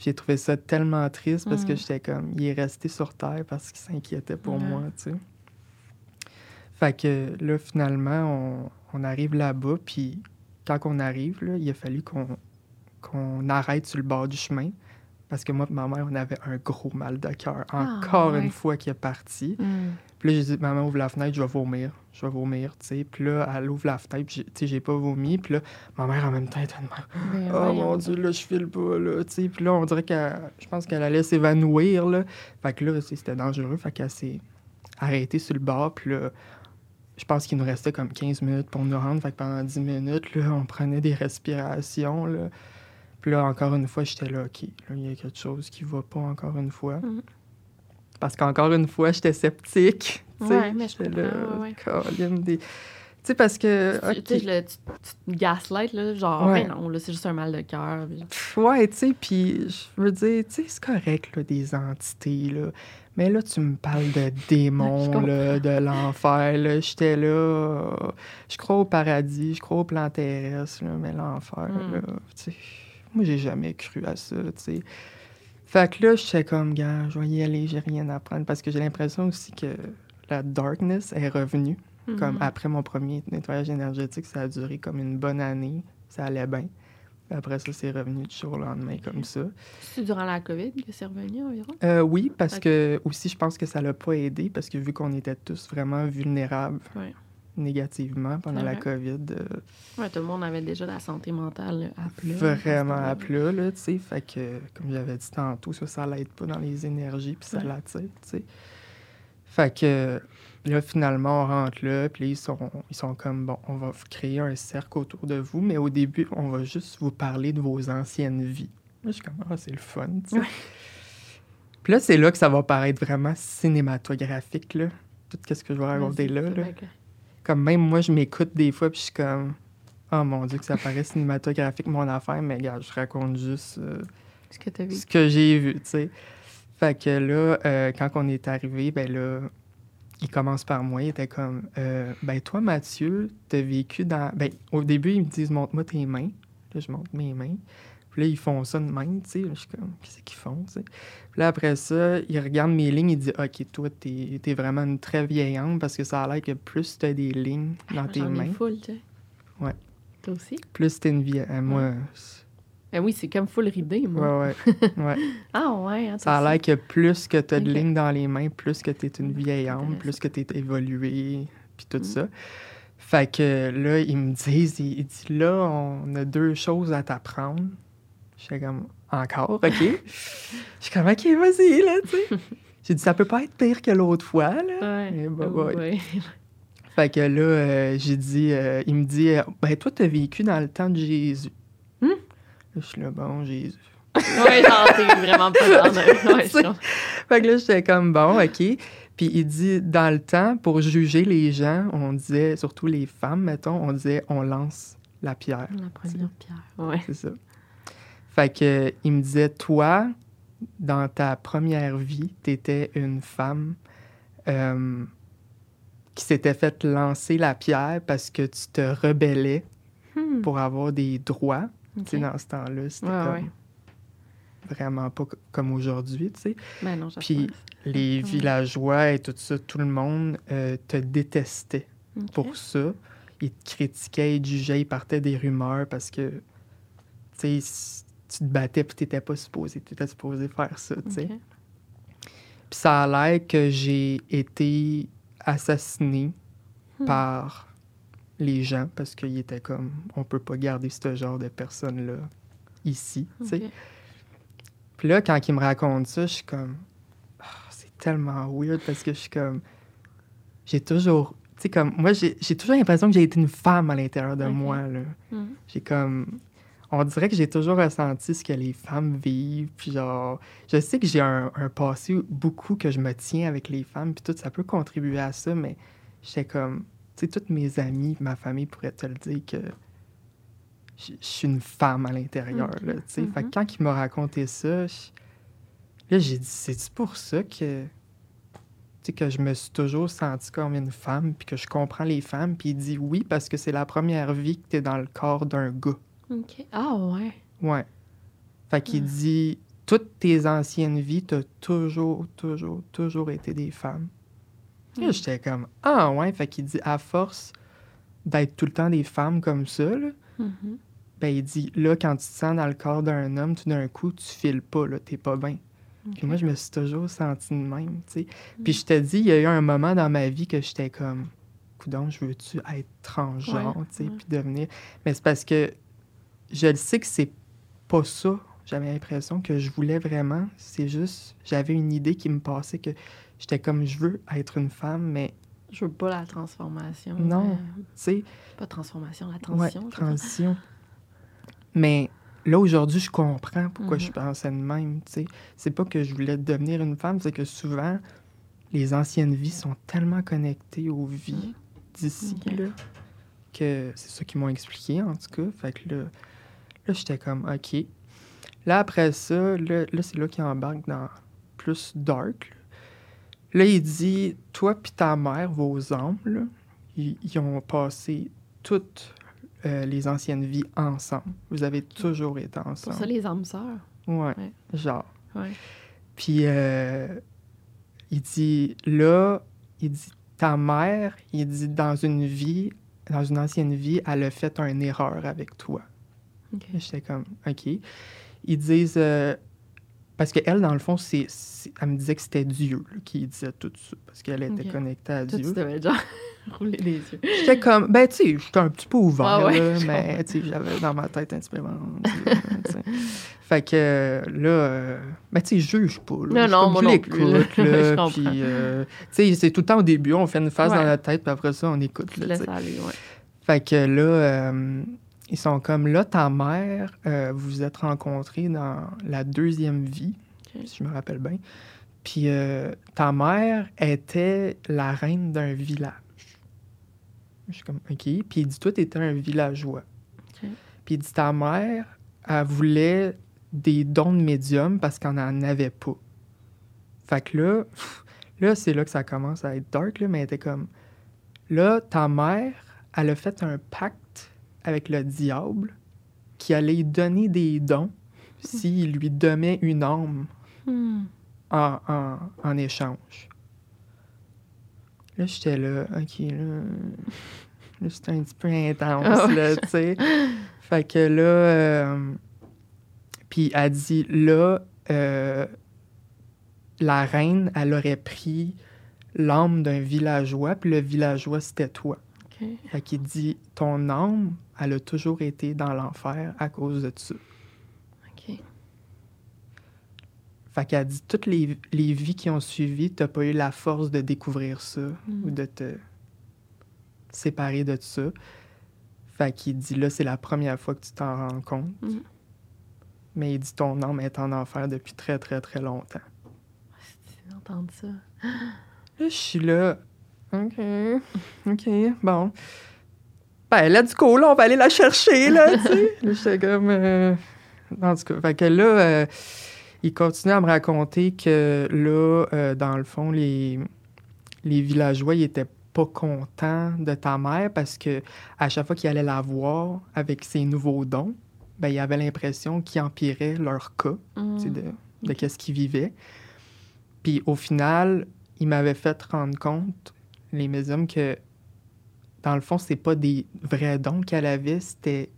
J'ai trouvé ça tellement triste parce que Mm. j'étais comme, il est resté sur Terre parce qu'il s'inquiétait pour moi, tu sais. Fait que là, finalement, on, on arrive là-bas, puis quand on arrive, là, il a fallu qu'on qu'on arrête sur le bord du chemin parce que moi et ma mère, on avait un gros mal de cœur. Ah, Encore ouais. une fois qu'il est parti. Mhm. Puis là, j'ai dit, maman, ouvre la fenêtre, je vais vomir. Je vais vomir, tu sais. Puis là, elle ouvre la fenêtre, tu sais, j'ai pas vomi. Puis là, ma mère, en même temps, était de même. Ben, Oh mon. Dieu, là, je file pas, là, tu sais. Puis là, on dirait qu'elle, je pense qu'elle allait s'évanouir, là. Fait que là, c'était dangereux. Fait qu'elle s'est arrêtée sur le bord. Puis là, je pense qu'il nous restait comme 15 minutes pour nous rendre. Fait que pendant 10 minutes, là, on prenait des respirations, là. Puis là, encore une fois, j'étais là, OK, là, il y a quelque chose qui va pas encore une fois. Mhm. Parce qu'encore une fois, j'étais sceptique. Ouais, mais je comprends, ouais, des- Tu sais, parce que... Tu- OK. Tu sais, le- tu tu te gaslight, là, genre, Ouais. ben non, là, c'est juste un mal de cœur. puis- Ouais, tu sais, puis je veux dire, tu sais, c'est correct, là, des entités, là. Mais là, tu me parles de démons, là, de l'enfer, là. J'étais là, euh, je crois au paradis, je crois au plan terrestre, là, mais l'enfer, Mm. là, tu sais, moi, j'ai jamais cru à ça, tu sais. Fait que là, j'étais comme, gars, je vais y aller, j'ai rien à apprendre, parce que j'ai l'impression aussi que la darkness est revenue. Comme Mhm. après mon premier nettoyage énergétique, ça a duré comme une bonne année. Ça allait bien. Après ça, c'est revenu du jour au lendemain comme ça. C'est durant la COVID que c'est revenu environ? Euh, oui, parce que aussi, je pense que ça l'a pas aidé parce que vu qu'on était tous vraiment vulnérables, Ouais. Négativement pendant la. COVID. euh, Ouais, tout le monde avait déjà la santé mentale à plat. vraiment à plat, là, tu sais. Fait que, comme j'avais dit tantôt, ça, ça l'aide pas dans les énergies, puis ça Ouais. l'attire, tu sais. Fait que, là, finalement, on rentre là, puis ils sont, ils sont comme, bon, on va créer un cercle autour de vous, mais au début, on va juste vous parler de vos anciennes vies. Là, je suis comme, ah, c'est le fun, tu sais. Puis là, c'est là que ça va paraître vraiment cinématographique, là. Tout ce que je vais raconter là, là. Comme même moi, je m'écoute des fois, puis je suis comme, oh mon Dieu, que ça paraît cinématographique, mon affaire, mais regarde, je raconte juste euh, Ce que t'as vu. ce que j'ai vu, tu sais. Fait que là, euh, quand on est arrivé, ben là, il commence par moi, il était comme, euh, ben toi, Mathieu, t'as vécu dans. Ben, au début, ils me disent, montre-moi tes mains. Là, je montre mes mains. Puis là, ils font ça de même, tu sais. Je suis comme, qu'est-ce qu'ils font, tu sais? Puis là, après ça, ils regardent mes lignes, ils disent, OK, toi, t'es es vraiment une très vieille âme parce que ça a l'air que plus t'as des lignes dans tes J'en ai mains, full, tu sais. Ouais. Toi aussi? plus t'es une vieille. euh, moi, Ben oui, c'est comme full ridé, moi. ouais, ouais. ouais. Ah ouais, hein, Ça a l'air que plus que tu as de lignes dans les mains, plus que tu es une vieille âme, Intéressant. plus que tu es évolué, puis tout Mm. ça. Fait que là, ils me disent, ils, ils disent, là, on a deux choses à t'apprendre. Je fais comme, encore, OK. Je suis comme, OK, vas-y, là, tu sais. J'ai dit, ça peut pas être pire que l'autre fois, là. Ouais. Bah, Ouais. ouais. Fait que là, euh, j'ai dit, euh, il me dit, euh, ben toi, t'as vécu dans le temps de Jésus. Hmm? Là, je suis là, bon, Jésus. Ouais, genre, t'es vraiment pas dans un... Ouais. Fait que là, j'étais comme bon, OK. Puis il dit, dans le temps, pour juger les gens, on disait, surtout les femmes, mettons, on disait, on lance la pierre. La première pierre. Ouais. C'est ça. Fait que il me disait, toi, dans ta première vie, t'étais une femme euh, qui s'était fait lancer la pierre parce que tu te rebellais Hmm. pour avoir des droits. Ok. Tu sais, dans ce temps-là, c'était Ouais, comme ouais. vraiment pas co- comme aujourd'hui, tu sais. Ben non. Puis les Ouais. villageois et tout ça, tout le monde euh, te détestait pour ça. Ils te critiquaient, ils te jugeaient, ils partaient des rumeurs parce que, tu sais, tu te battais puis t'étais pas supposé, t'étais supposé faire ça, tu sais. Puis ça a l'air que j'ai été assassiné Hmm. par les gens parce qu'ils étaient comme, on peut pas garder ce genre de personnes-là ici, tu sais. Puis là, quand il me raconte ça, je suis comme. Ah, c'est tellement weird parce que je suis comme. J'ai toujours. Tu sais, comme. Moi, j'ai toujours l'impression que j'ai été une femme à l'intérieur de moi, là. Hmm. J'ai comme. On dirait que j'ai toujours ressenti ce que les femmes vivent. Puis genre. Je sais que j'ai un, un passé beaucoup que je me tiens avec les femmes. Puis tout, ça peut contribuer à ça, mais j'étais comme. Tu sais, toutes mes amies, ma famille pourraient te le dire que. Je suis une femme à l'intérieur, tu sais. Fait que Mhm. quand il m'a raconté ça, là, j'ai dit, c'est pour ça que, que je me suis toujours sentie comme une femme, puis que je comprends les femmes. Puis il dit oui, parce que c'est la première vie que tu es dans le corps d'un gars. Ok. Ah ouais. Ouais. Fait qu'il Ah. dit, toutes tes anciennes vies, t'as toujours, toujours, toujours été des femmes. Là, Mm. j'étais comme, ah ouais. Fait qu'il dit, à force d'être tout le temps des femmes comme ça, là, Mhm. ben il dit, là, quand tu te sens dans le corps d'un homme, tout d'un coup, tu files pas, là, t'es pas bien. Puis moi, je me suis toujours sentie de même, tu sais. Puis je te dis, il y a eu un moment dans ma vie que j'étais comme, coudon, je veux-tu être transgenre, Ouais, tu sais, puis devenir... Mais c'est parce que je le sais que c'est pas ça. J'avais l'impression que je voulais vraiment. C'est juste, j'avais une idée qui me passait que j'étais comme, je veux être une femme, mais, Je veux pas la transformation. Non. tu sais, pas transformation, la ouais, transition. dire. transition. Mais là, aujourd'hui, je comprends pourquoi je Mhm. pensais de même, tu sais. C'est pas que je voulais devenir une femme, c'est que souvent, les anciennes vies sont tellement connectées aux vies d'ici, Ok. là, que c'est ça qu'ils m'ont expliqué, en tout cas. Fait que là, là j'étais comme, OK. Là, après ça, là, là, c'est là qu'il embarque dans plus dark. Là, Là, il dit, toi puis ta mère, vos âmes, là, ils, ils ont passé toutes euh, les anciennes vies ensemble. Vous avez toujours été Pour ensemble. ça, les âmes sœurs. Ouais, Ouais. genre. Ouais. Puis euh, il dit là, il dit ta mère, il dit dans une vie, dans une ancienne vie, elle a fait une erreur avec toi. OK. J'étais comme OK. Ils disent euh, Parce qu'elle, dans le fond, c'est, elle me disait que c'était Dieu là, qui disait tout ça, parce qu'elle était connectée à Toi, Dieu. tu devais genre rouler les yeux. J'étais comme, ben, tu sais, j'étais un petit peu ouvert, Ah ouais, là, mais, tu sais, j'avais dans ma tête un petit peu tu sais. Fait que, euh, là, euh, ben, tu sais, je juge pas, là. Non, non, moi non plus, là. puis, euh, tu sais, c'est tout le temps au début, on fait une phase Ouais. dans notre tête, puis après ça, on écoute, là, aller, ouais. Fait que là, euh, ils sont comme là, ta mère, euh, vous vous êtes rencontrés dans la deuxième vie, si je me rappelle bien. Puis euh, ta mère était la reine d'un village. Je suis comme, OK. Puis il dit, toi, t'étais un villageois. Puis il dit, ta mère, elle voulait des dons de médium parce qu'on n'en avait pas. Fait que là, là, c'est là que ça commence à être dark, là, mais elle était comme, là, ta mère, elle a fait un pacte avec le diable qui allait lui donner des dons s'il lui donnait une âme Hmm. en, en, en échange. Là, j'étais là, OK, là, là c'était un petit peu intense, Ah là, tu sais. Fait que là, euh, puis elle dit, là, euh, la reine, elle aurait pris l'âme d'un villageois, puis le villageois, c'était toi. Fait qu'il dit, ton âme, elle a toujours été dans l'enfer à cause de ça. OK. Fait qu'elle dit, toutes les, les vies qui ont suivi, t'as pas eu la force de découvrir ça Mm. ou de te séparer de ça. Fait qu'il dit, là, c'est la première fois que tu t'en rends compte. Mm. Mais il dit, ton âme est en enfer depuis très, très, très longtemps. Tu entends ça? Là, je suis là, OK, OK, bon. Ben, let's go, là, on va aller la chercher, là, tu sais. J'étais comme... euh, En tout cas, fait que là, euh, il continue à me raconter que là, euh, dans le fond, les, les villageois, ils étaient pas contents de ta mère parce que à chaque fois qu'ils allaient la voir avec ses nouveaux dons, ben, ils avaient l'impression qu'ils empiraient leur cas tu sais, de, de Ok. qu'est-ce qu'ils vivaient. Puis au final, il m'avait fait rendre compte, les médiums, que dans le fond, c'est pas des vrais dons qu'elle avait, c'était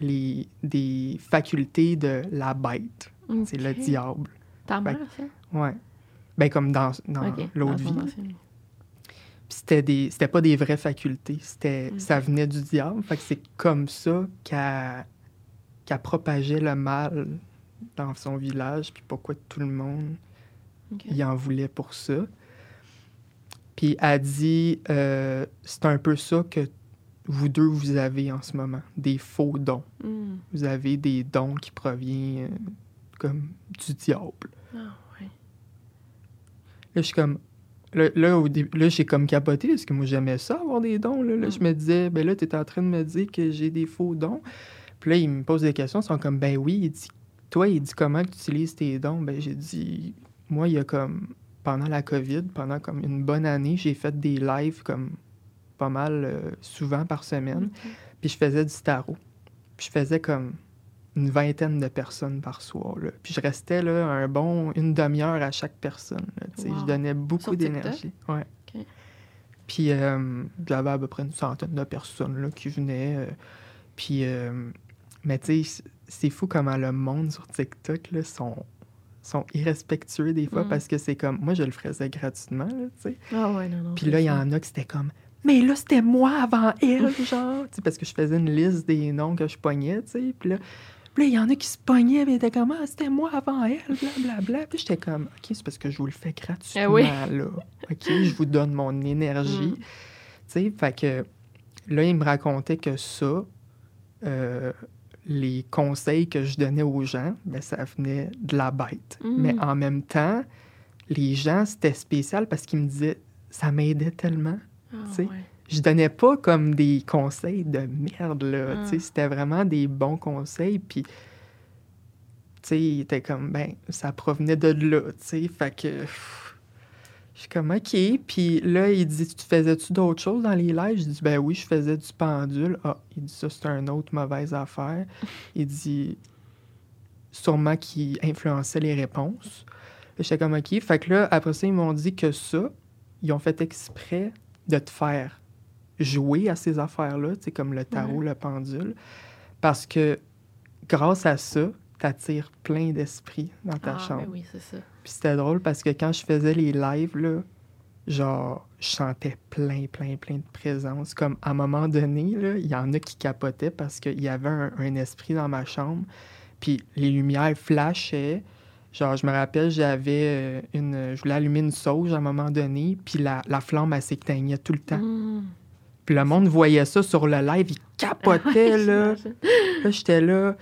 les, des facultés de la bête. C'est le diable. Ta Fait mère, ça? Ouais. Ben comme dans, dans l'autre vie. c'était des c'était pas des vraies facultés, c'était ça venait du diable, fait que c'est comme ça qu'elle qu'elle propageait le mal dans son village, puis pourquoi tout le monde il en voulait pour ça. Puis elle dit euh, c'est un peu ça que vous deux vous avez en ce moment, des faux dons. Hmm. Vous avez des dons qui proviennent euh, comme du diable. Ah, ouais. Là, je suis comme. Là, là, au début, là, j'ai comme capoté parce que moi, j'aimais ça, avoir des dons. Là, Là, je me disais, ben là, tu en train de me dire que j'ai des faux dons. Puis là, il me pose des questions. Ils sont comme, ben oui, il dit, toi, il dit comment tu utilises tes dons? Ben, j'ai dit, moi, il y a comme, pendant la COVID, pendant comme une bonne année, j'ai fait des lives comme pas mal euh, souvent par semaine. Puis je faisais du tarot. Puis je faisais comme une vingtaine de personnes par soir. Là. Puis je restais là un bon une demi-heure à chaque personne. là. Wow. Je donnais beaucoup d'énergie. Ouais. Puis euh, j'avais à peu près une centaine de personnes là, qui venaient. euh, puis, mais tu sais, c'est fou comment le monde sur TikTok là, sont, sont irrespectueux des fois Mm. parce que c'est comme. Moi, je le faisais gratuitement, là, tu sais. Ah, ouais, non, non. Puis là, il y en a qui c'était comme Mais là, c'était moi avant elle, genre. Tu sais, parce que je faisais une liste des noms que je pognais, tu sais. Puis là, puis là, il y en a qui se pognaient, mais étaient comme Ah, c'était moi avant elle, blablabla. Puis j'étais comme OK, c'est parce que je vous le fais gratuitement, Eh oui. là. OK, je vous donne mon énergie. Mm. Tu sais, fait que là, il me racontait que ça, euh, les conseils que je donnais aux gens, ben, ça venait de la bête. Mm. Mais en même temps, les gens, c'était spécial parce qu'ils me disaient ça m'aidait tellement. Sais. ouais. Je donnais pas comme des conseils de merde, là. Ah. C'était vraiment des bons conseils. Puis, tu sais, était comme, ben, ça provenait de là, tu sais. Fait que, pff, je suis comme, OK. Puis là, il dit, tu faisais-tu d'autres choses dans les lives? Je dis, ben oui, je faisais du pendule. Ah, il dit, ça, c'est une autre mauvaise affaire. Il dit, sûrement qu'il influençait les réponses. J'étais comme, OK. Fait que là, après ça, ils m'ont dit que ça, ils ont fait exprès de te faire jouer à ces affaires-là, tu sais, comme le tarot, Ouais. le pendule, parce que grâce à ça, t'attires plein d'esprits dans ta ah, chambre. ben oui, c'est ça. Puis c'était drôle parce que quand je faisais les lives, là, genre, je sentais plein, plein, plein de présence. Comme à un moment donné, là, il y en a qui capotaient parce qu'il y avait un, un esprit dans ma chambre. Puis les lumières flashaient. Genre, je me rappelle, j'avais euh, une. Je voulais allumer une sauge à un moment donné, puis la, la flamme, elle s'éteignait tout le temps. Mm. Puis le monde voyait ça sur le live, il capotait, là. Là, j'étais là.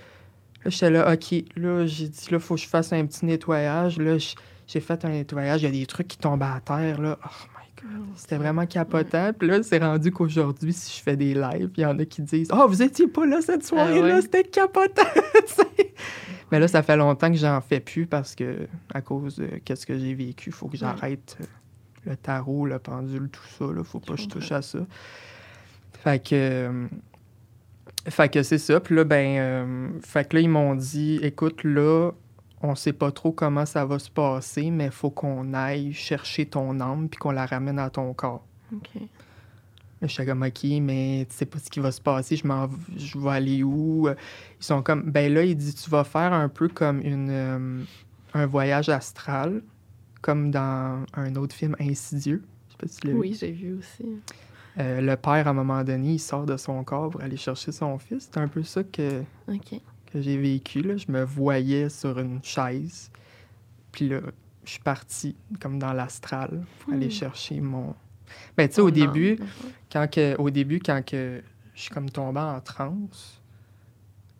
J'étais là, OK. Là, j'ai dit, là, faut que je fasse un petit nettoyage. Là, j'ai fait un nettoyage. Il y a des trucs qui tombent à terre, là. Oh my God. C'était vraiment capotant. Puis là, c'est rendu qu'aujourd'hui, si je fais des lives, il y en a qui disent Oh, vous étiez pas là cette soirée-là, ouais? c'était capotant. Mais là, ça fait longtemps que j'en fais plus parce que, à cause de qu'est-ce que j'ai vécu, il faut que j'arrête euh, le tarot, le pendule, tout ça. Là, faut pas que je touche à ça. Fait que. Fait que c'est ça. Puis là, ben. euh, fait que là, ils m'ont dit écoute, là, on sait pas trop comment ça va se passer, mais faut qu'on aille chercher ton âme puis qu'on la ramène à ton corps. OK. Là, j'étais comme, OK, mais tu sais pas ce qui va se passer, je m'en je vais aller où? Ils sont comme, ben là, il dit, tu vas faire un peu comme une, euh, un voyage astral, comme dans un autre film, Insidieux. Je sais pas si tu l'as vu. Oui, j'ai vu aussi. Euh, le père, à un moment donné, il sort de son corps pour aller chercher son fils. C'est un peu ça que, que j'ai vécu. Là. Je me voyais sur une chaise. Puis là, je suis partie comme dans l'astral pour aller Hmm. chercher mon... Ben, tu sais, au début, quand que, au début, quand que je suis comme tombée en transe,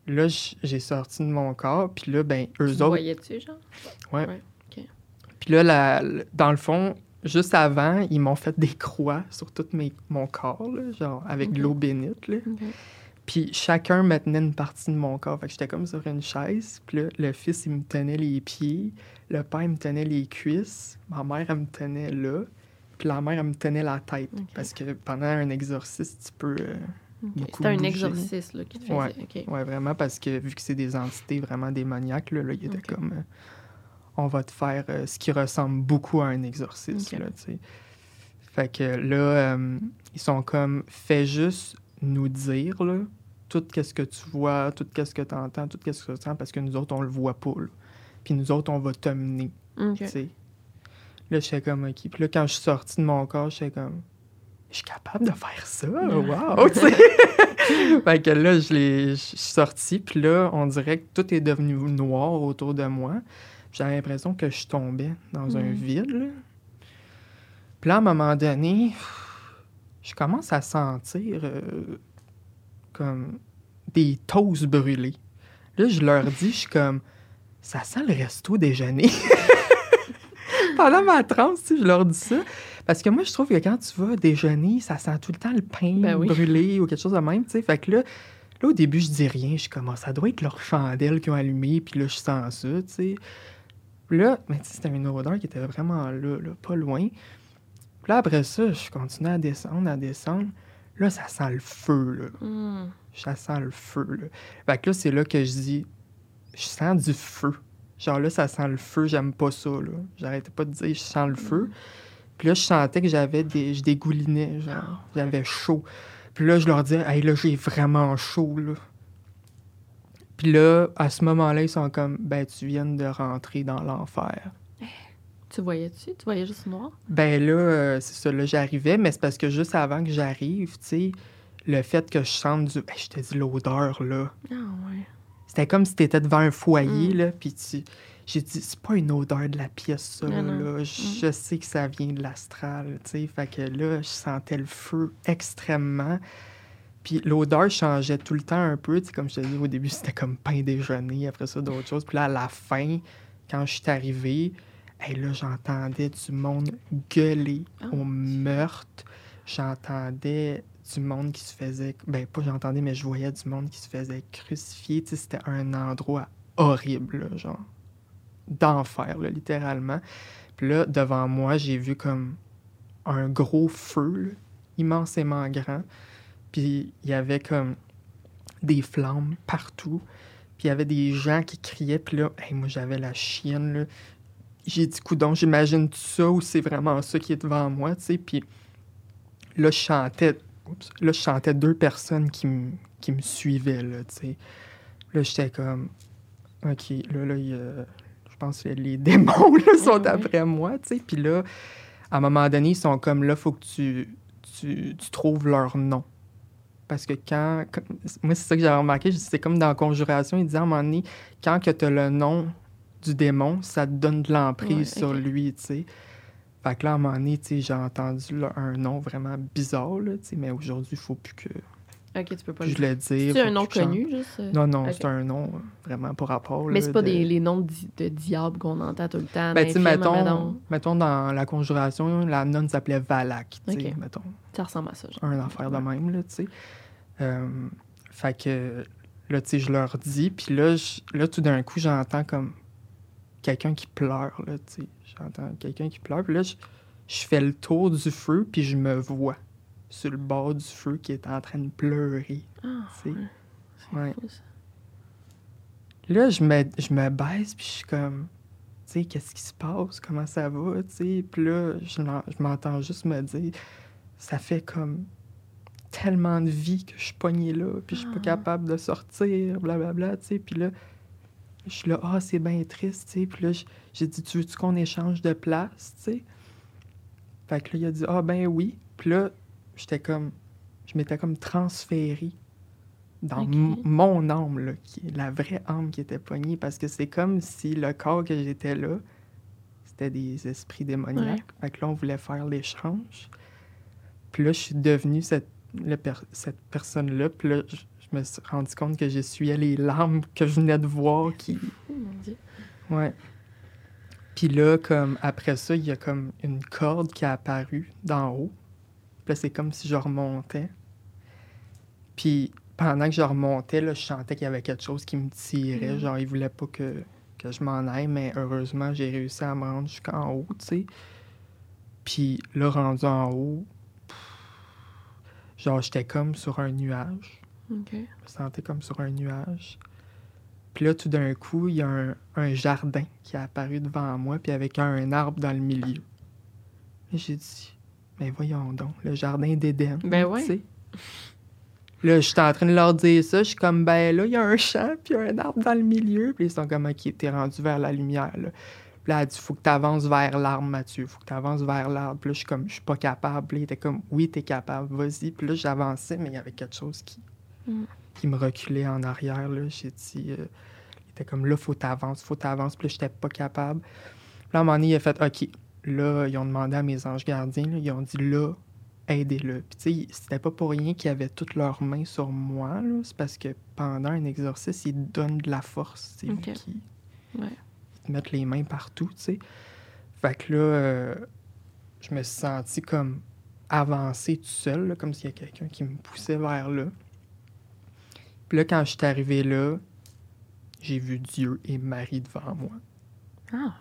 là, j'ai sorti de mon corps. Puis là, ben, Tu eux le autres... voyais-tu, genre? Puis là, la- dans le fond, juste avant, ils m'ont fait des croix sur tout mes, mon corps, là, genre avec de Ok. l'eau bénite. Là. Puis chacun me tenait une partie de mon corps. Fait que j'étais comme sur une chaise. Puis là, le fils, il me tenait les pieds. Le père, il me tenait les cuisses. Ma mère, elle me tenait là. Puis la mère, elle me tenait la tête. Parce que pendant un exorcisme, tu peux... euh, C'était un bougé. exorcisme là, qui te faisait. Ouais. Vraiment, parce que vu que c'est des entités vraiment démoniaques, là, là, il était comme... euh, on va te faire euh, ce qui ressemble beaucoup à un exorcisme, là. Fait que là, euh, ils sont comme... Fais juste nous dire, là, tout qu'est-ce que tu vois, tout qu'est-ce que tu entends, tout qu'est-ce que tu sens, parce que nous autres, on le voit pas, là. Puis nous autres, on va te mener, OK. tu sais. Là, j'étais comme, OK. Puis là, quand je suis sortie de mon corps, j'étais comme... Je suis capable de faire ça, wow! fait que là, je l'ai- je suis sortie, puis là, on dirait que tout est devenu noir autour de moi. J'avais l'impression que je tombais dans un Mm. vide, là. Puis là, à un moment donné, je commence à sentir euh, comme des toasts brûlés. Là, je leur dis, je suis comme, ça sent le resto déjeuner. Pendant ma transe, je leur dis ça. Parce que moi, je trouve que quand tu vas déjeuner, ça sent tout le temps le pain Ben oui. brûlé ou quelque chose de même, tu sais. Fait que là, là, au début, je dis rien. Je suis comme, Ah, ça doit être leur chandelle qu'ils ont allumée, puis là, je sens ça, tu sais. Là, mais c'était une odeur qui était vraiment là, là, pas loin. Puis là, après ça, je continue à descendre, à descendre. Là, ça sent le feu, là. Hmm. Ça sent le feu, là. Fait que là, c'est là que je dis, je sens du feu. Genre là, ça sent le feu, j'aime pas ça, là. J'arrêtais pas de dire, je sens le feu. Puis là, je sentais que j'avais des... Je dégoulinais, genre. J'avais chaud. Puis là, je leur disais, hey, là, j'ai vraiment chaud, là. Puis là, à ce moment-là, ils sont comme, ben, tu viens de rentrer dans l'enfer. Tu voyais-tu? Tu voyais juste noir? Ben là, euh, c'est ça, là, j'arrivais, mais c'est parce que juste avant que j'arrive, tu sais, le fait que je sente du. Ben, je te dis l'odeur, là. Ah ouais. C'était comme si t'étais devant un foyer, Mm. là, puis tu... J'ai dit, c'est pas une odeur de la pièce, ça, Non, non. là. Je je sais que ça vient de l'astral, tu sais. Fait que là, je sentais le feu extrêmement. Puis l'odeur changeait tout le temps un peu, tu sais, comme je te dis, au début, c'était comme pain déjeuner, après ça, d'autres choses. Puis là, à la fin, quand je suis arrivé, hey, là, j'entendais du monde gueuler Oh, au meurtre. J'entendais du monde qui se faisait... Ben, pas j'entendais, mais je voyais du monde qui se faisait crucifier. Tu sais, c'était un endroit horrible, là, genre d'enfer, là, littéralement. Puis là, devant moi, j'ai vu comme un gros feu, là, immensément grand. Puis il y avait comme des flammes partout. Puis il y avait des gens qui criaient. Puis là, hey, moi, j'avais la chienne, là. J'ai dit, coudon, j'imagine tout ça ou c'est vraiment ça qui est devant moi, tu sais. Puis là, je chantais... oups, là, je chantais deux personnes qui me qui me suivaient, là, tu sais. Là, j'étais comme... OK, là, là, il y a- je pense que les démons là, sont ouais. après moi, tu sais. Puis là, à un moment donné, ils sont comme là, faut que tu, tu, tu trouves leur nom. Parce que quand. quand- moi, c'est ça que j'avais remarqué, c'est comme dans Conjuration, il disait à un moment donné, quand tu as le nom du démon, ça te donne de l'emprise Ouais, sur lui, tu sais. Fait que là, à un moment donné, j'ai entendu là, un nom vraiment bizarre, là, mais aujourd'hui, il faut plus que Ok, tu peux pas je le le dise. C'est un nom connu, juste. euh? Non, non, c'est un nom euh, vraiment pour rapport. Mais c'est pas de- des, les noms de, di- de diables qu'on entend tout le temps. Ben, tu mettons, mettons. dans la conjuration, la nonne s'appelait Valak, mettons. Ça ressemble à ça. genre. Un affaire de même, là, tu sais. Euh, fait que, là, tu sais, je leur dis, puis là, je- là, tout d'un coup, j'entends comme quelqu'un qui pleure, là, tu sais. J'entends quelqu'un qui pleure, puis là, je, je fais le tour du feu, puis je me vois sur le bord du feu qui est en train de pleurer, Ah, ouais. Fou, ça. Là, je me, je me baisse, puis je suis comme, tu sais, qu'est-ce qui se passe? Comment ça va? Tu sais, puis là, je, m'entends juste me dire, ça fait comme tellement de vie que je suis pognée là, puis je suis pas Ah. capable de sortir, blablabla, tu sais. Puis là, je suis là, ah, c'est bien triste, tu sais. Puis là, j'ai dit, tu veux-tu qu'on échange de place, tu sais? Fait que là, il a dit, ah, ben oui. Puis là, j'étais comme, je m'étais comme transféré dans mon âme, là, qui est la vraie âme qui était pognée, parce que c'est comme si le corps que j'étais là, c'était des esprits démoniaques. Fait que là, on voulait faire l'échange. Puis là, je suis devenue cette, le per- cette personne-là. Puis là, je, je me suis rendu compte que j'essuyais les larmes que je venais de voir qui... Oh, mon Dieu. Ouais. Puis là, comme après ça, il y a comme une corde qui a apparu d'en haut. Puis là, c'est comme si je remontais. Puis pendant que je remontais, là, je sentais qu'il y avait quelque chose qui me tirait. Mhm. Genre, il voulait pas que, que je m'en aille, mais heureusement, j'ai réussi à me rendre jusqu'en haut, tu sais. Puis là, rendu en haut, pff, genre, j'étais comme sur un nuage. Je me sentais comme sur un nuage. Puis là, tout d'un coup, il y a un, un jardin qui est apparu devant moi, puis avec un arbre dans le milieu. J'ai dit, mais voyons donc, le jardin d'Éden. Ben sais. Là, j'étais en train de leur dire ça. Je suis comme, ben là, il y a un champ, puis il y a un arbre dans le milieu. Puis ils sont comme, OK, t'es rendu vers la lumière. Là. Puis là, elle dit, faut que tu avances vers l'arbre, Mathieu. Faut que tu avances vers l'arbre. Puis là, je suis comme, je suis pas capable. Puis là, il était comme, oui, t'es capable, vas-y. Puis là, j'avançais, mais il y avait quelque chose qui, Mm. qui me reculait en arrière. Là. J'ai dit, euh, il était comme, là, faut t'avancer, faut t'avancer. Puis là, j'étais pas capable. Puis là, à un moment donné, il a fait, OK. Là, ils ont demandé à mes anges gardiens, là, ils ont dit, là, aidez-le. Puis, tu sais, c'était pas pour rien qu'ils avaient toutes leurs mains sur moi, là. C'est parce que pendant un exercice, ils donnent de la force, tu sais, Ok. qui- Ouais. ils te mettent les mains partout, tu sais. Fait que là, euh, je me suis senti comme avancé tout seul, là, comme s'il y a quelqu'un qui me poussait vers là. Puis là, quand je suis arrivé là, j'ai vu Dieu et Marie devant moi. Ah.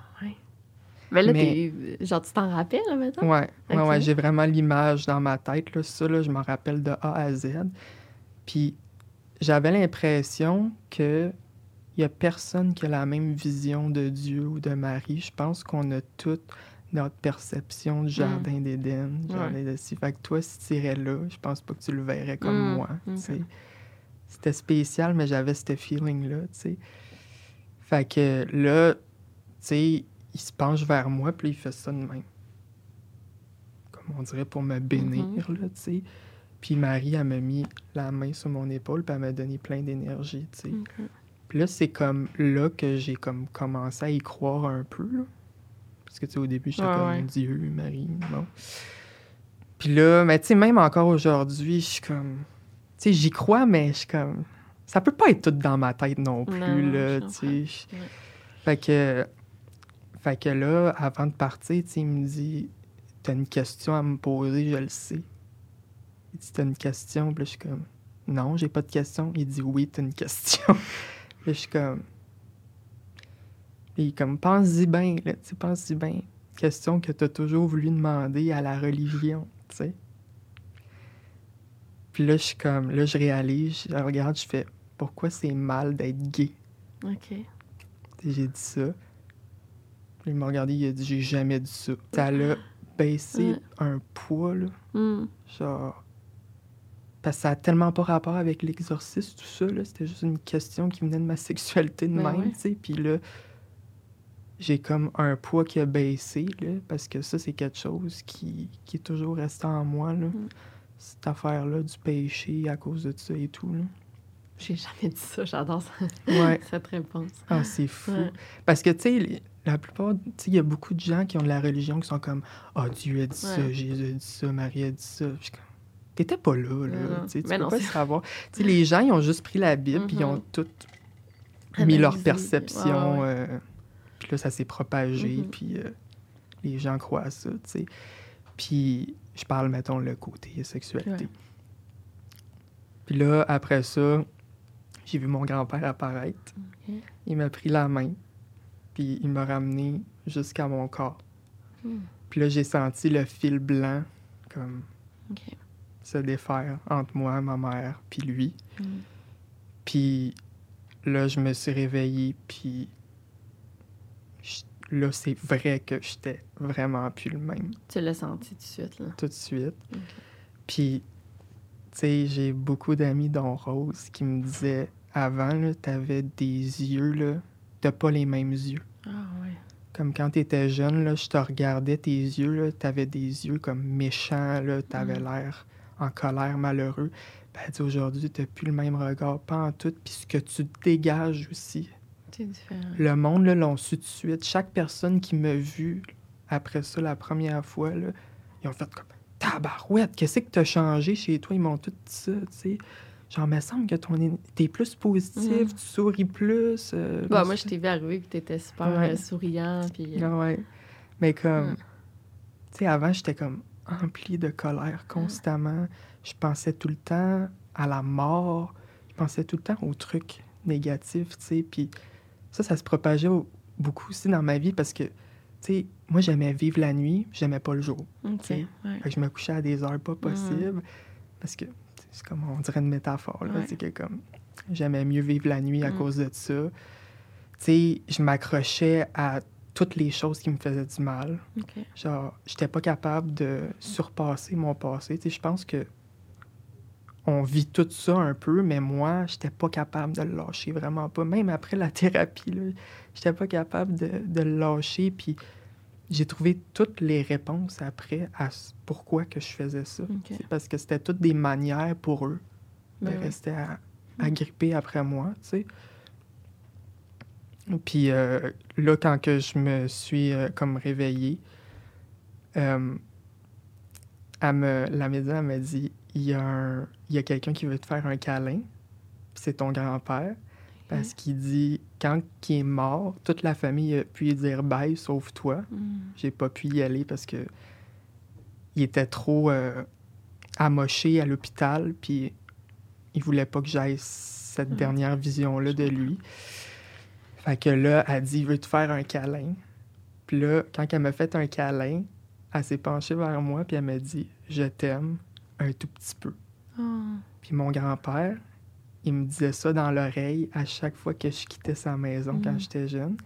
Mais là, Mais-. Genre, tu t'en rappelles, maintenant? Ouais, ouais, Ok. ouais, j'ai vraiment l'image dans ma tête, là, ça, là, je m'en rappelle de A à Z. Puis j'avais l'impression que il y a personne qui a la même vision de Dieu ou de Marie. Je pense qu'on a toute notre perception du jardin d'Éden, du Ouais. jardin de si. Fait que toi, si tu irais là, je pense pas que tu le verrais comme Mm, moi. C'était spécial, mais j'avais ce feeling-là, tu sais. Fait que là, tu sais, il se penche vers moi, puis il fait ça de même. Comme on dirait pour me bénir, là, tu sais. Puis Marie, elle m'a mis la main sur mon épaule, puis elle m'a donné plein d'énergie, tu sais. Puis là, c'est comme là que j'ai comme commencé à y croire un peu, là. Parce que, tu sais, au début, j'étais Ouais, comme ouais. Dieu, Marie, bon. Puis là, mais tu sais, même encore aujourd'hui, je suis comme... Tu sais, j'y crois, mais je suis comme... Ça peut pas être tout dans ma tête non plus, Non, là, tu sais. Ouais. Fait que... Fait que là, avant de partir, il me dit... T'as une question à me poser, je le sais. Il dit, t'as une question? Puis là, je suis comme... Non, j'ai pas de question. Il dit, oui, t'as une question. Puis là, je suis comme... Puis comme, pense-y bien, là, tu pense-y bien. Question que t'as toujours voulu demander à la religion, tu sais. Puis là, je suis comme, là, je réalise, je regarde, je fais, pourquoi c'est mal d'être gay? OK. J'ai dit ça. Il m'a regardé, il a dit, j'ai jamais dit ça. Ça l'a baissé Ouais. un poids, là, Hmm. genre, parce que ça a tellement pas rapport avec l'exorcisme, tout ça, là. C'était juste une question qui venait de ma sexualité de Ben même, ouais. tu sais. Puis là, j'ai comme un poids qui a baissé, là, parce que ça, c'est quelque chose qui, qui est toujours resté en moi, là. Mm. Cette affaire-là du péché à cause de ça et tout, là. J'ai jamais dit ça. J'adore Ouais. cette réponse. Ah, c'est fou. Parce que, tu sais, la plupart, tu sais, il y a beaucoup de gens qui ont de la religion qui sont comme Ah, Dieu a dit ça. Jésus a dit ça, Marie a dit ça. Puis comme, T'étais pas là, là. Non, non. Tu sais, tu Mais peux non, pas savoir. Tu sais, les gens, ils ont juste pris la Bible, puis ils ont Mhm. tout mis leur perception. Ouais, ouais. euh, puis là, ça s'est propagé, Mhm. puis euh, les gens croient à ça, tu sais. Puis je parle, mettons, le côté sexualité. Puis là, après ça, j'ai vu mon grand-père apparaître. Il m'a pris la main, puis il m'a ramené jusqu'à mon corps. Hmm. Puis là, j'ai senti le fil blanc comme se défaire entre moi, ma mère, puis lui. Hmm. Puis là, je me suis réveillée, puis je- là, c'est vrai que j'étais vraiment plus le même Tu l'as senti tout de suite, là. tout de suite. Puis, tu sais, j'ai beaucoup d'amis, dont Rose, qui me disaient avant, là, t'avais des yeux, là, t'as pas les mêmes yeux. Ah, ouais. Comme quand t'étais jeune, là, je te regardais, tes yeux, là, t'avais des yeux comme méchants, là, t'avais Mm. l'air en colère, malheureux. Ben, aujourd'hui, t'as plus le même regard, pas en tout, puis ce que tu dégages aussi. C'est différent. Le monde, là, l'ont su de suite. Chaque personne qui m'a vu après ça, la première fois, là, ils ont fait comme, tabarouette, qu'est-ce que t'as changé chez toi? Ils m'ont tout dit ça, tu sais. Genre, me semble que ton t'es plus positif, Mm. tu souris plus. euh, Bah, moi, je t'ai vu arriver puis t'étais super Ouais. euh, souriant. Puis, euh, Ah ouais. Mais comme, Mm. tu sais, avant, j'étais comme empli de colère constamment. Je pensais tout le temps à la mort. Je pensais tout le temps aux trucs négatifs, tu sais. Puis ça, ça se propageait au- beaucoup aussi dans ma vie parce que, tu sais, moi, j'aimais vivre la nuit, j'aimais pas le jour. ok, sais. ouais. Fait que je me couchais à des heures pas possibles parce que c'est comme, on dirait une métaphore, là. Ouais. Que comme, j'aimais mieux vivre la nuit à Mm. cause de ça. Tu sais, je m'accrochais à toutes les choses qui me faisaient du mal. Ok. Genre, j'étais pas capable de surpasser mon passé. Tu sais, je pense que on vit tout ça un peu, mais moi, j'étais pas capable de le lâcher, vraiment pas. Même après la thérapie, j'étais pas capable de, de le lâcher. Puis j'ai trouvé toutes les réponses après à pourquoi que je faisais ça. Parce que c'était toutes des manières pour eux de Ben rester à, à gripper après moi, tu sais. Puis euh, là, quand que je me suis euh, comme réveillée, euh, elle me, la médecin m'a dit il y a, un- il y a quelqu'un qui veut te faire un câlin, c'est ton grand-père. Parce qu'il dit, quand il est mort, toute la famille a pu dire bye, sauf toi. Hmm. J'ai pas pu y aller parce que il était trop euh, amoché à l'hôpital, puis il voulait pas que j'aille cette Mhm. dernière vision-là Je de lui. Fait que là, elle dit, il veut te faire un câlin. Puis là, quand elle m'a fait un câlin, elle s'est penchée vers moi, puis elle m'a dit, je t'aime un tout petit peu. Ah. Puis mon grand-père, il me disait ça dans l'oreille à chaque fois que je quittais sa maison quand Mhm. j'étais jeune.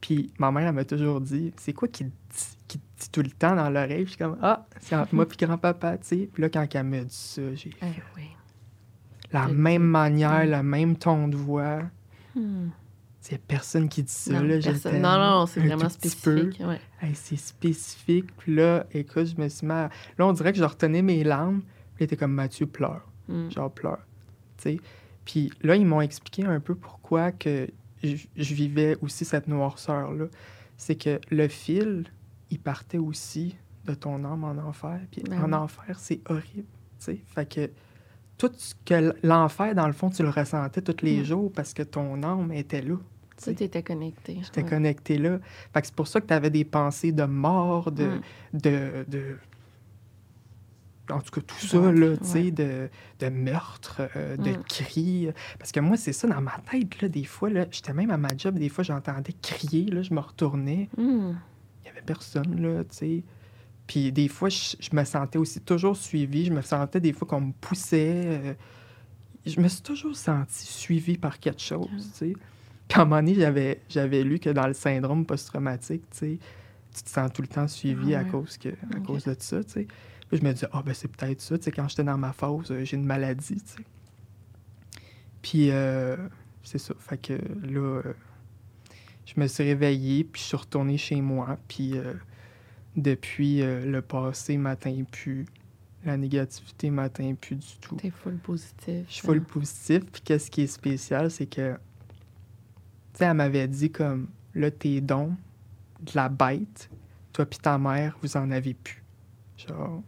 Puis ma mère, elle m'a toujours dit C'est quoi qui te dit, qui te dit tout le temps dans l'oreille? Puis je suis comme Ah, c'est entre moi et grand-papa, tu sais. Puis là, quand elle m'a dit ça, j'ai Eh fait oui. la même dit. manière, Mhm. le même ton de voix. Hmm. C'est personne qui dit ça, Non, là. personne- non, non, c'est vraiment spécifique. Ouais. Hey, c'est spécifique. Puis là, écoute, je me suis mis à- Là, on dirait que je retenais mes larmes. Puis il était comme Mathieu pleure. Hmm. genre pleure. Puis là, ils m'ont expliqué un peu pourquoi que je, vivais aussi cette noirceur-là. C'est que le fil, il partait aussi de ton âme en enfer. Puis Ben en oui. enfer, c'est horrible. Fait que tout ce que l'enfer, dans le fond, tu le ressentais tous les Mm. jours parce que ton âme était là. tu était connecté. J'étais ouais. connecté là. Fait que c'est pour ça que tu avais des pensées de mort, de, Mm. de, de- En tout cas, tout ça, Ouais, là, tu sais, ouais. de, de meurtre, euh, de Mm. cris. Parce que moi, c'est ça, dans ma tête, là, des fois, là, j'étais même à ma job, des fois, j'entendais crier, là, je me retournais, Hmm. il n'y avait personne, là, tu sais. Puis des fois, je, je me sentais aussi toujours suivie, je me sentais des fois qu'on me poussait. euh, je me suis toujours sentie suivie par quelque chose, tu sais. Puis à un moment donné, j'avais, j'avais lu que dans le syndrome post-traumatique, tu sais, tu te sens tout le temps suivi Ah à, ouais. cause que, à cause de ça, tu sais. Puis je me disais, ah, ben c'est peut-être ça, tu sais, quand j'étais dans ma phase, euh, j'ai une maladie, tu sais. Puis, euh, c'est ça. Fait que là, euh, je me suis réveillée, puis je suis retournée chez moi, puis euh, depuis, le passé m'atteint plus. La négativité m'atteint plus du tout. T'es full positif. Je suis full positif. Puis qu'est-ce qui est spécial, c'est que, tu sais, elle m'avait dit comme, là, tes dons de la bête, toi puis ta mère, vous en avez plus. Genre,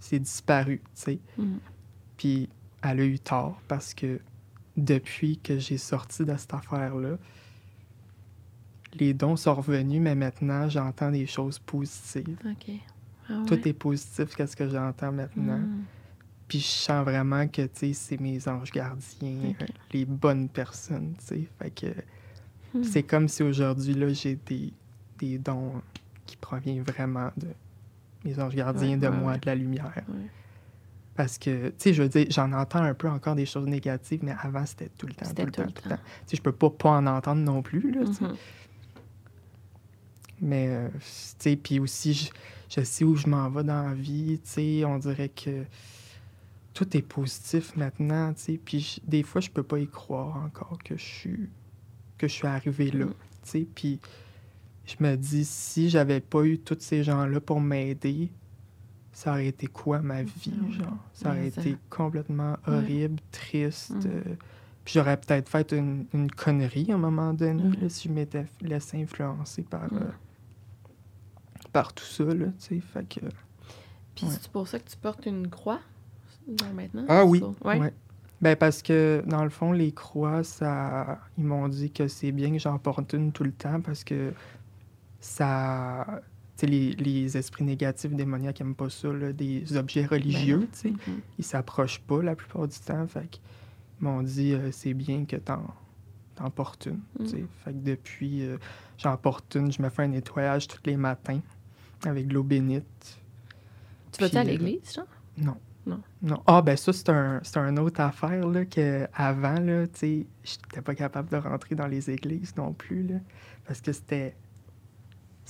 c'est disparu, tu sais. Mhm. Puis elle a eu tort parce que depuis que j'ai sorti de cette affaire-là, les dons sont revenus, mais maintenant, j'entends des choses positives. OK. Ah Tout est positif, qu'est-ce que j'entends maintenant. Mhm. Puis je sens vraiment que, tu sais, c'est mes anges gardiens, les bonnes personnes, tu sais. Fait que Hmm. c'est comme si aujourd'hui, là, j'ai des, des dons qui proviennent vraiment de mes anges gardiens, Ouais, de ouais, moi, ouais. de la lumière. Parce que, tu sais, je veux dire, j'en entends un peu encore des choses négatives, mais avant, c'était tout le temps, tout C'était le temps, tout le tout le temps. Tu sais, je peux pas pas en entendre non plus, là, tu sais. Mhm. Mais, euh, tu sais, puis aussi, je, je sais où je m'en vais dans la vie, tu sais, on dirait que tout est positif maintenant, tu sais, puis des fois, je peux pas y croire encore que je suis, que je suis arrivé là, Mm. tu sais, puis je me dis, si j'avais pas eu tous ces gens-là pour m'aider, ça aurait été quoi ma vie, Ah ouais. genre? Ça aurait été complètement Ouais. horrible, triste, Mm. euh, puis j'aurais peut-être fait une, une connerie à un moment donné, Ouais. là, si je m'étais laissé influencer par, Mm. euh, par tout ça, là, tu sais, fait que... Puis Ouais. c'est pour ça que tu portes une croix, maintenant? Ah oui, ouais. Ben parce que, dans le fond, les croix, ça... Ils m'ont dit que c'est bien que j'en porte une tout le temps parce que ça... Les, les esprits négatifs, démoniaques n'aiment pas ça, là, des objets religieux, Ben tu. Mhm. Ils s'approchent pas la plupart du temps, fait qu'ils m'ont dit euh, c'est bien que t'en, t'en portes une. Mm. Fait que depuis, euh, j'en porte une, je me fais un nettoyage tous les matins avec de l'eau bénite. Tu vas-tu à euh, l'église, genre? Non. Non. Non. Ah, ben ça, c'est un, c'est une autre affaire, là, que avant, là, tu sais, j'étais pas capable de rentrer dans les églises non plus, là, parce que c'était...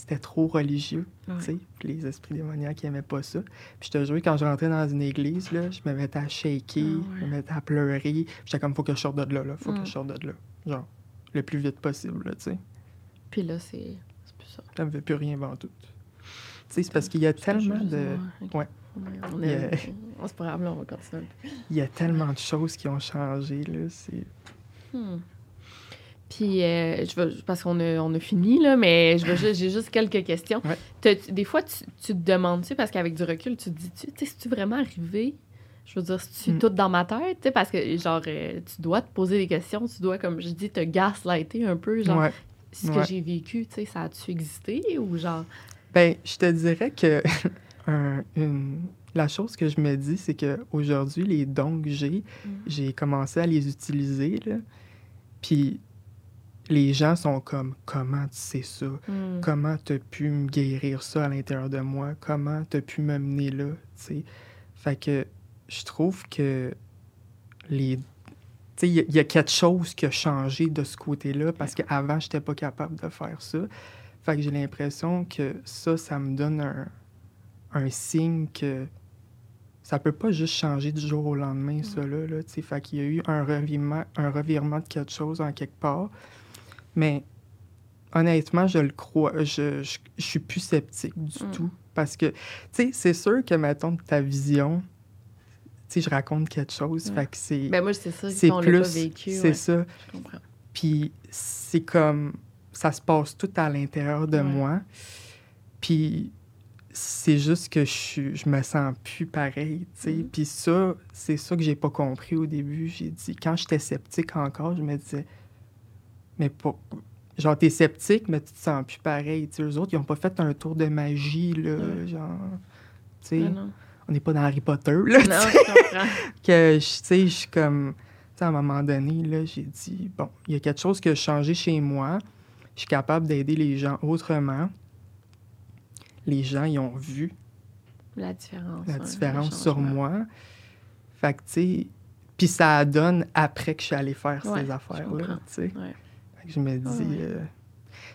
C'était trop religieux, Ouais. tu sais. Puis les esprits démoniaques n'aimaient pas ça. Puis je te jure, quand je rentrais dans une église, là, je me mettais à shaker, Ah ouais. je me mettais à pleurer. J'étais comme, faut que je sorte de là, là. Faut Mm. que je sorte de là. Genre, le plus vite possible, là, tu sais. Puis là, c'est c'est plus ça. Ça me fait plus rien avant tout. Tu sais, c'est parce qu'il y a tellement de... Ok. Ouais. On est... a- on- là, on va continuer. Il y a tellement de choses qui ont changé, là. C'est... Hmm. Puis, euh, je veux, parce qu'on a, on a fini, là, mais je veux juste- j'ai juste quelques questions. Ouais. Des fois, tu, tu te demandes-tu, parce qu'avec du recul, tu te dis-tu, tu sais, c'est-tu vraiment arrivé? Je veux dire, c'est-tu Hmm. tout dans ma tête? Tu sais, parce que, genre, euh, tu dois te poser des questions, tu dois, comme je dis, te gaslighter un peu, genre, Ouais. ce que j'ai vécu, tu sais, ça a-tu existé ou genre... Ben, je te dirais que un- une- la chose que je me dis, c'est que aujourd'hui, les dons que j'ai, Mm. j'ai commencé à les utiliser, là. Puis les gens sont comme, comment tu sais ça? Hmm. Comment t'as pu me guérir ça à l'intérieur de moi? Comment t'as pu me mener là? Tu? Fait que je trouve que les. Tu il y a- il y, a quelque chose qui a changé de ce côté-là parce qu'avant, j'étais pas capable de faire ça. Fait que j'ai l'impression que ça, ça me donne un, un signe que ça peut pas juste changer du jour au lendemain, ça là. là tu fait qu'il y a eu un revirement, un revirement de quelque chose en quelque part. Mais honnêtement, je le crois. Je, je, je suis plus sceptique du Mm. tout. Parce que, tu sais, c'est sûr que, mettons, ta vision, tu sais, je raconte quelque chose. Ouais. Fait que c'est. Ben moi, c'est ça, c'est si on l'a plus. pas vécu, c'est ouais, ça. je comprends. Puis c'est comme. Ça se passe tout à l'intérieur de Ouais. moi. Puis c'est juste que je, suis- je me sens plus pareil, tu sais. Mhm. Puis ça, c'est ça que j'ai pas compris au début. J'ai dit, quand j'étais sceptique encore, je me disais, mais pas. Genre, t'es sceptique, mais tu te sens plus pareil. Tu sais, eux autres, ils ont pas fait un tour de magie, là. Ouais. Genre. Tu sais, Ah on n'est pas dans Harry Potter, là. Non, je comprends. que je- tu sais, je suis comme. Tu sais, à un moment donné, là, j'ai dit, bon, il y a quelque chose qui a changé chez moi. Je suis capable d'aider les gens autrement. Les gens, ils ont vu La différence. la différence sur moi. Fait que, tu sais, puis ça donne après que je suis allée faire Ouais, ces affaires-là, tu sais. Ouais. Je me dis, Ouais, ouais. euh,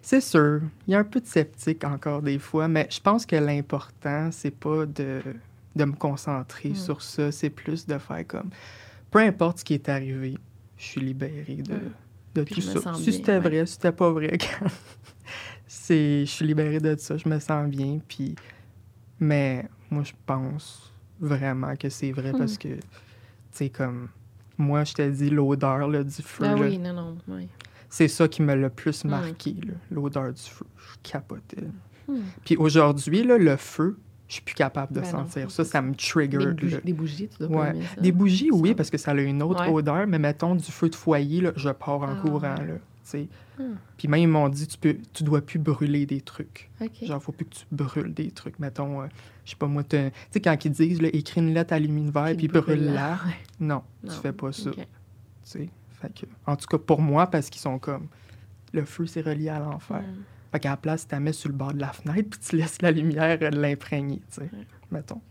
C'est sûr, il y a un peu de sceptique encore des fois, mais je pense que l'important, c'est pas de, de me concentrer Mm. sur ça, c'est plus de faire comme. Peu importe ce qui est arrivé, je suis libéré de, Mm. de Puis tout ça. Si c'était ouais. vrai, si c'était pas vrai, c'est, je suis libéré de ça, je me sens bien, puis. Mais moi, je pense vraiment que c'est vrai Mm. parce que, tu sais, comme. Moi, je t'ai dit l'odeur du feu. Ah là, oui, non, non. Oui. C'est ça qui me l'a le plus marqué, l'odeur du feu. Je capotais. Hmm. Puis aujourd'hui, le feu, je suis plus capable de Ben sentir. ça, ça. me trigger. Des, bougies, des bougies, tu dois pas Ouais. aimer ça. Des bougies, oui, Ça. parce que ça a une autre Ouais. odeur, mais mettons du feu de foyer, là, je pars en Ah, courant. Là. Hmm. Puis même, ils m'ont dit, tu, peux, tu dois plus brûler des trucs. OK. Genre, faut plus que tu brûles des trucs. Mettons, euh, je sais pas moi, tu sais, quand ils disent, là, écris une lettre à l'univers, puis brûle-la. Ouais. Non, Non. tu fais pas ça. Fait que, en tout cas, pour moi, parce qu'ils sont comme, le feu, c'est relié à l'enfer. Hmm. Fait qu'à la place, tu la mets sur le bord de la fenêtre, puis tu laisses la lumière euh, l'imprégner, tu sais. Mettons.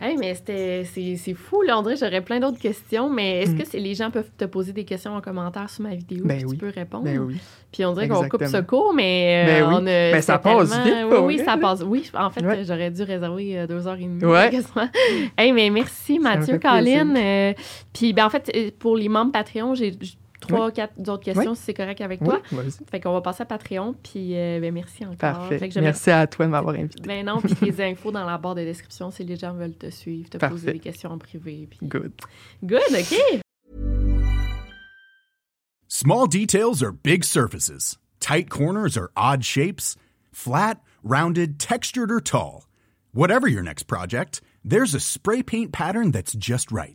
Hey, mais c'était, c'est, fou, là. Que j'aurais plein d'autres questions, mais est-ce Mm. que les gens peuvent te poser des questions en commentaire sur ma vidéo? Ben puis oui. Tu peux répondre? Ben oui. Puis on dirait qu'on coupe ce cours, mais. euh, Ben oui. on a, Ben, ça passe tellement- vite, Oui, oui, vrai, ça là. passe. Oui, en fait, Ouais. j'aurais dû réserver euh, deux heures et demie. Ouais. hey, mais merci, me Mathieu. Colin. Euh, puis, ben, en fait, pour les membres Patreon, j'ai trois, quatre autres questions, Oui. si c'est correct avec Oui, toi. vas-y. Fait qu'on va passer à Patreon, puis euh, ben, merci encore. Parfait. Fait que je mets- Merci à toi de m'avoir invité. Ben non, puis tes infos dans la barre de description si les gens veulent te suivre, te poser des questions en privé. Puis... Good. Good, OK. Small details are big surfaces. Tight corners are odd shapes. Flat, rounded, textured, or tall. Whatever your next project, there's a spray paint pattern that's just right.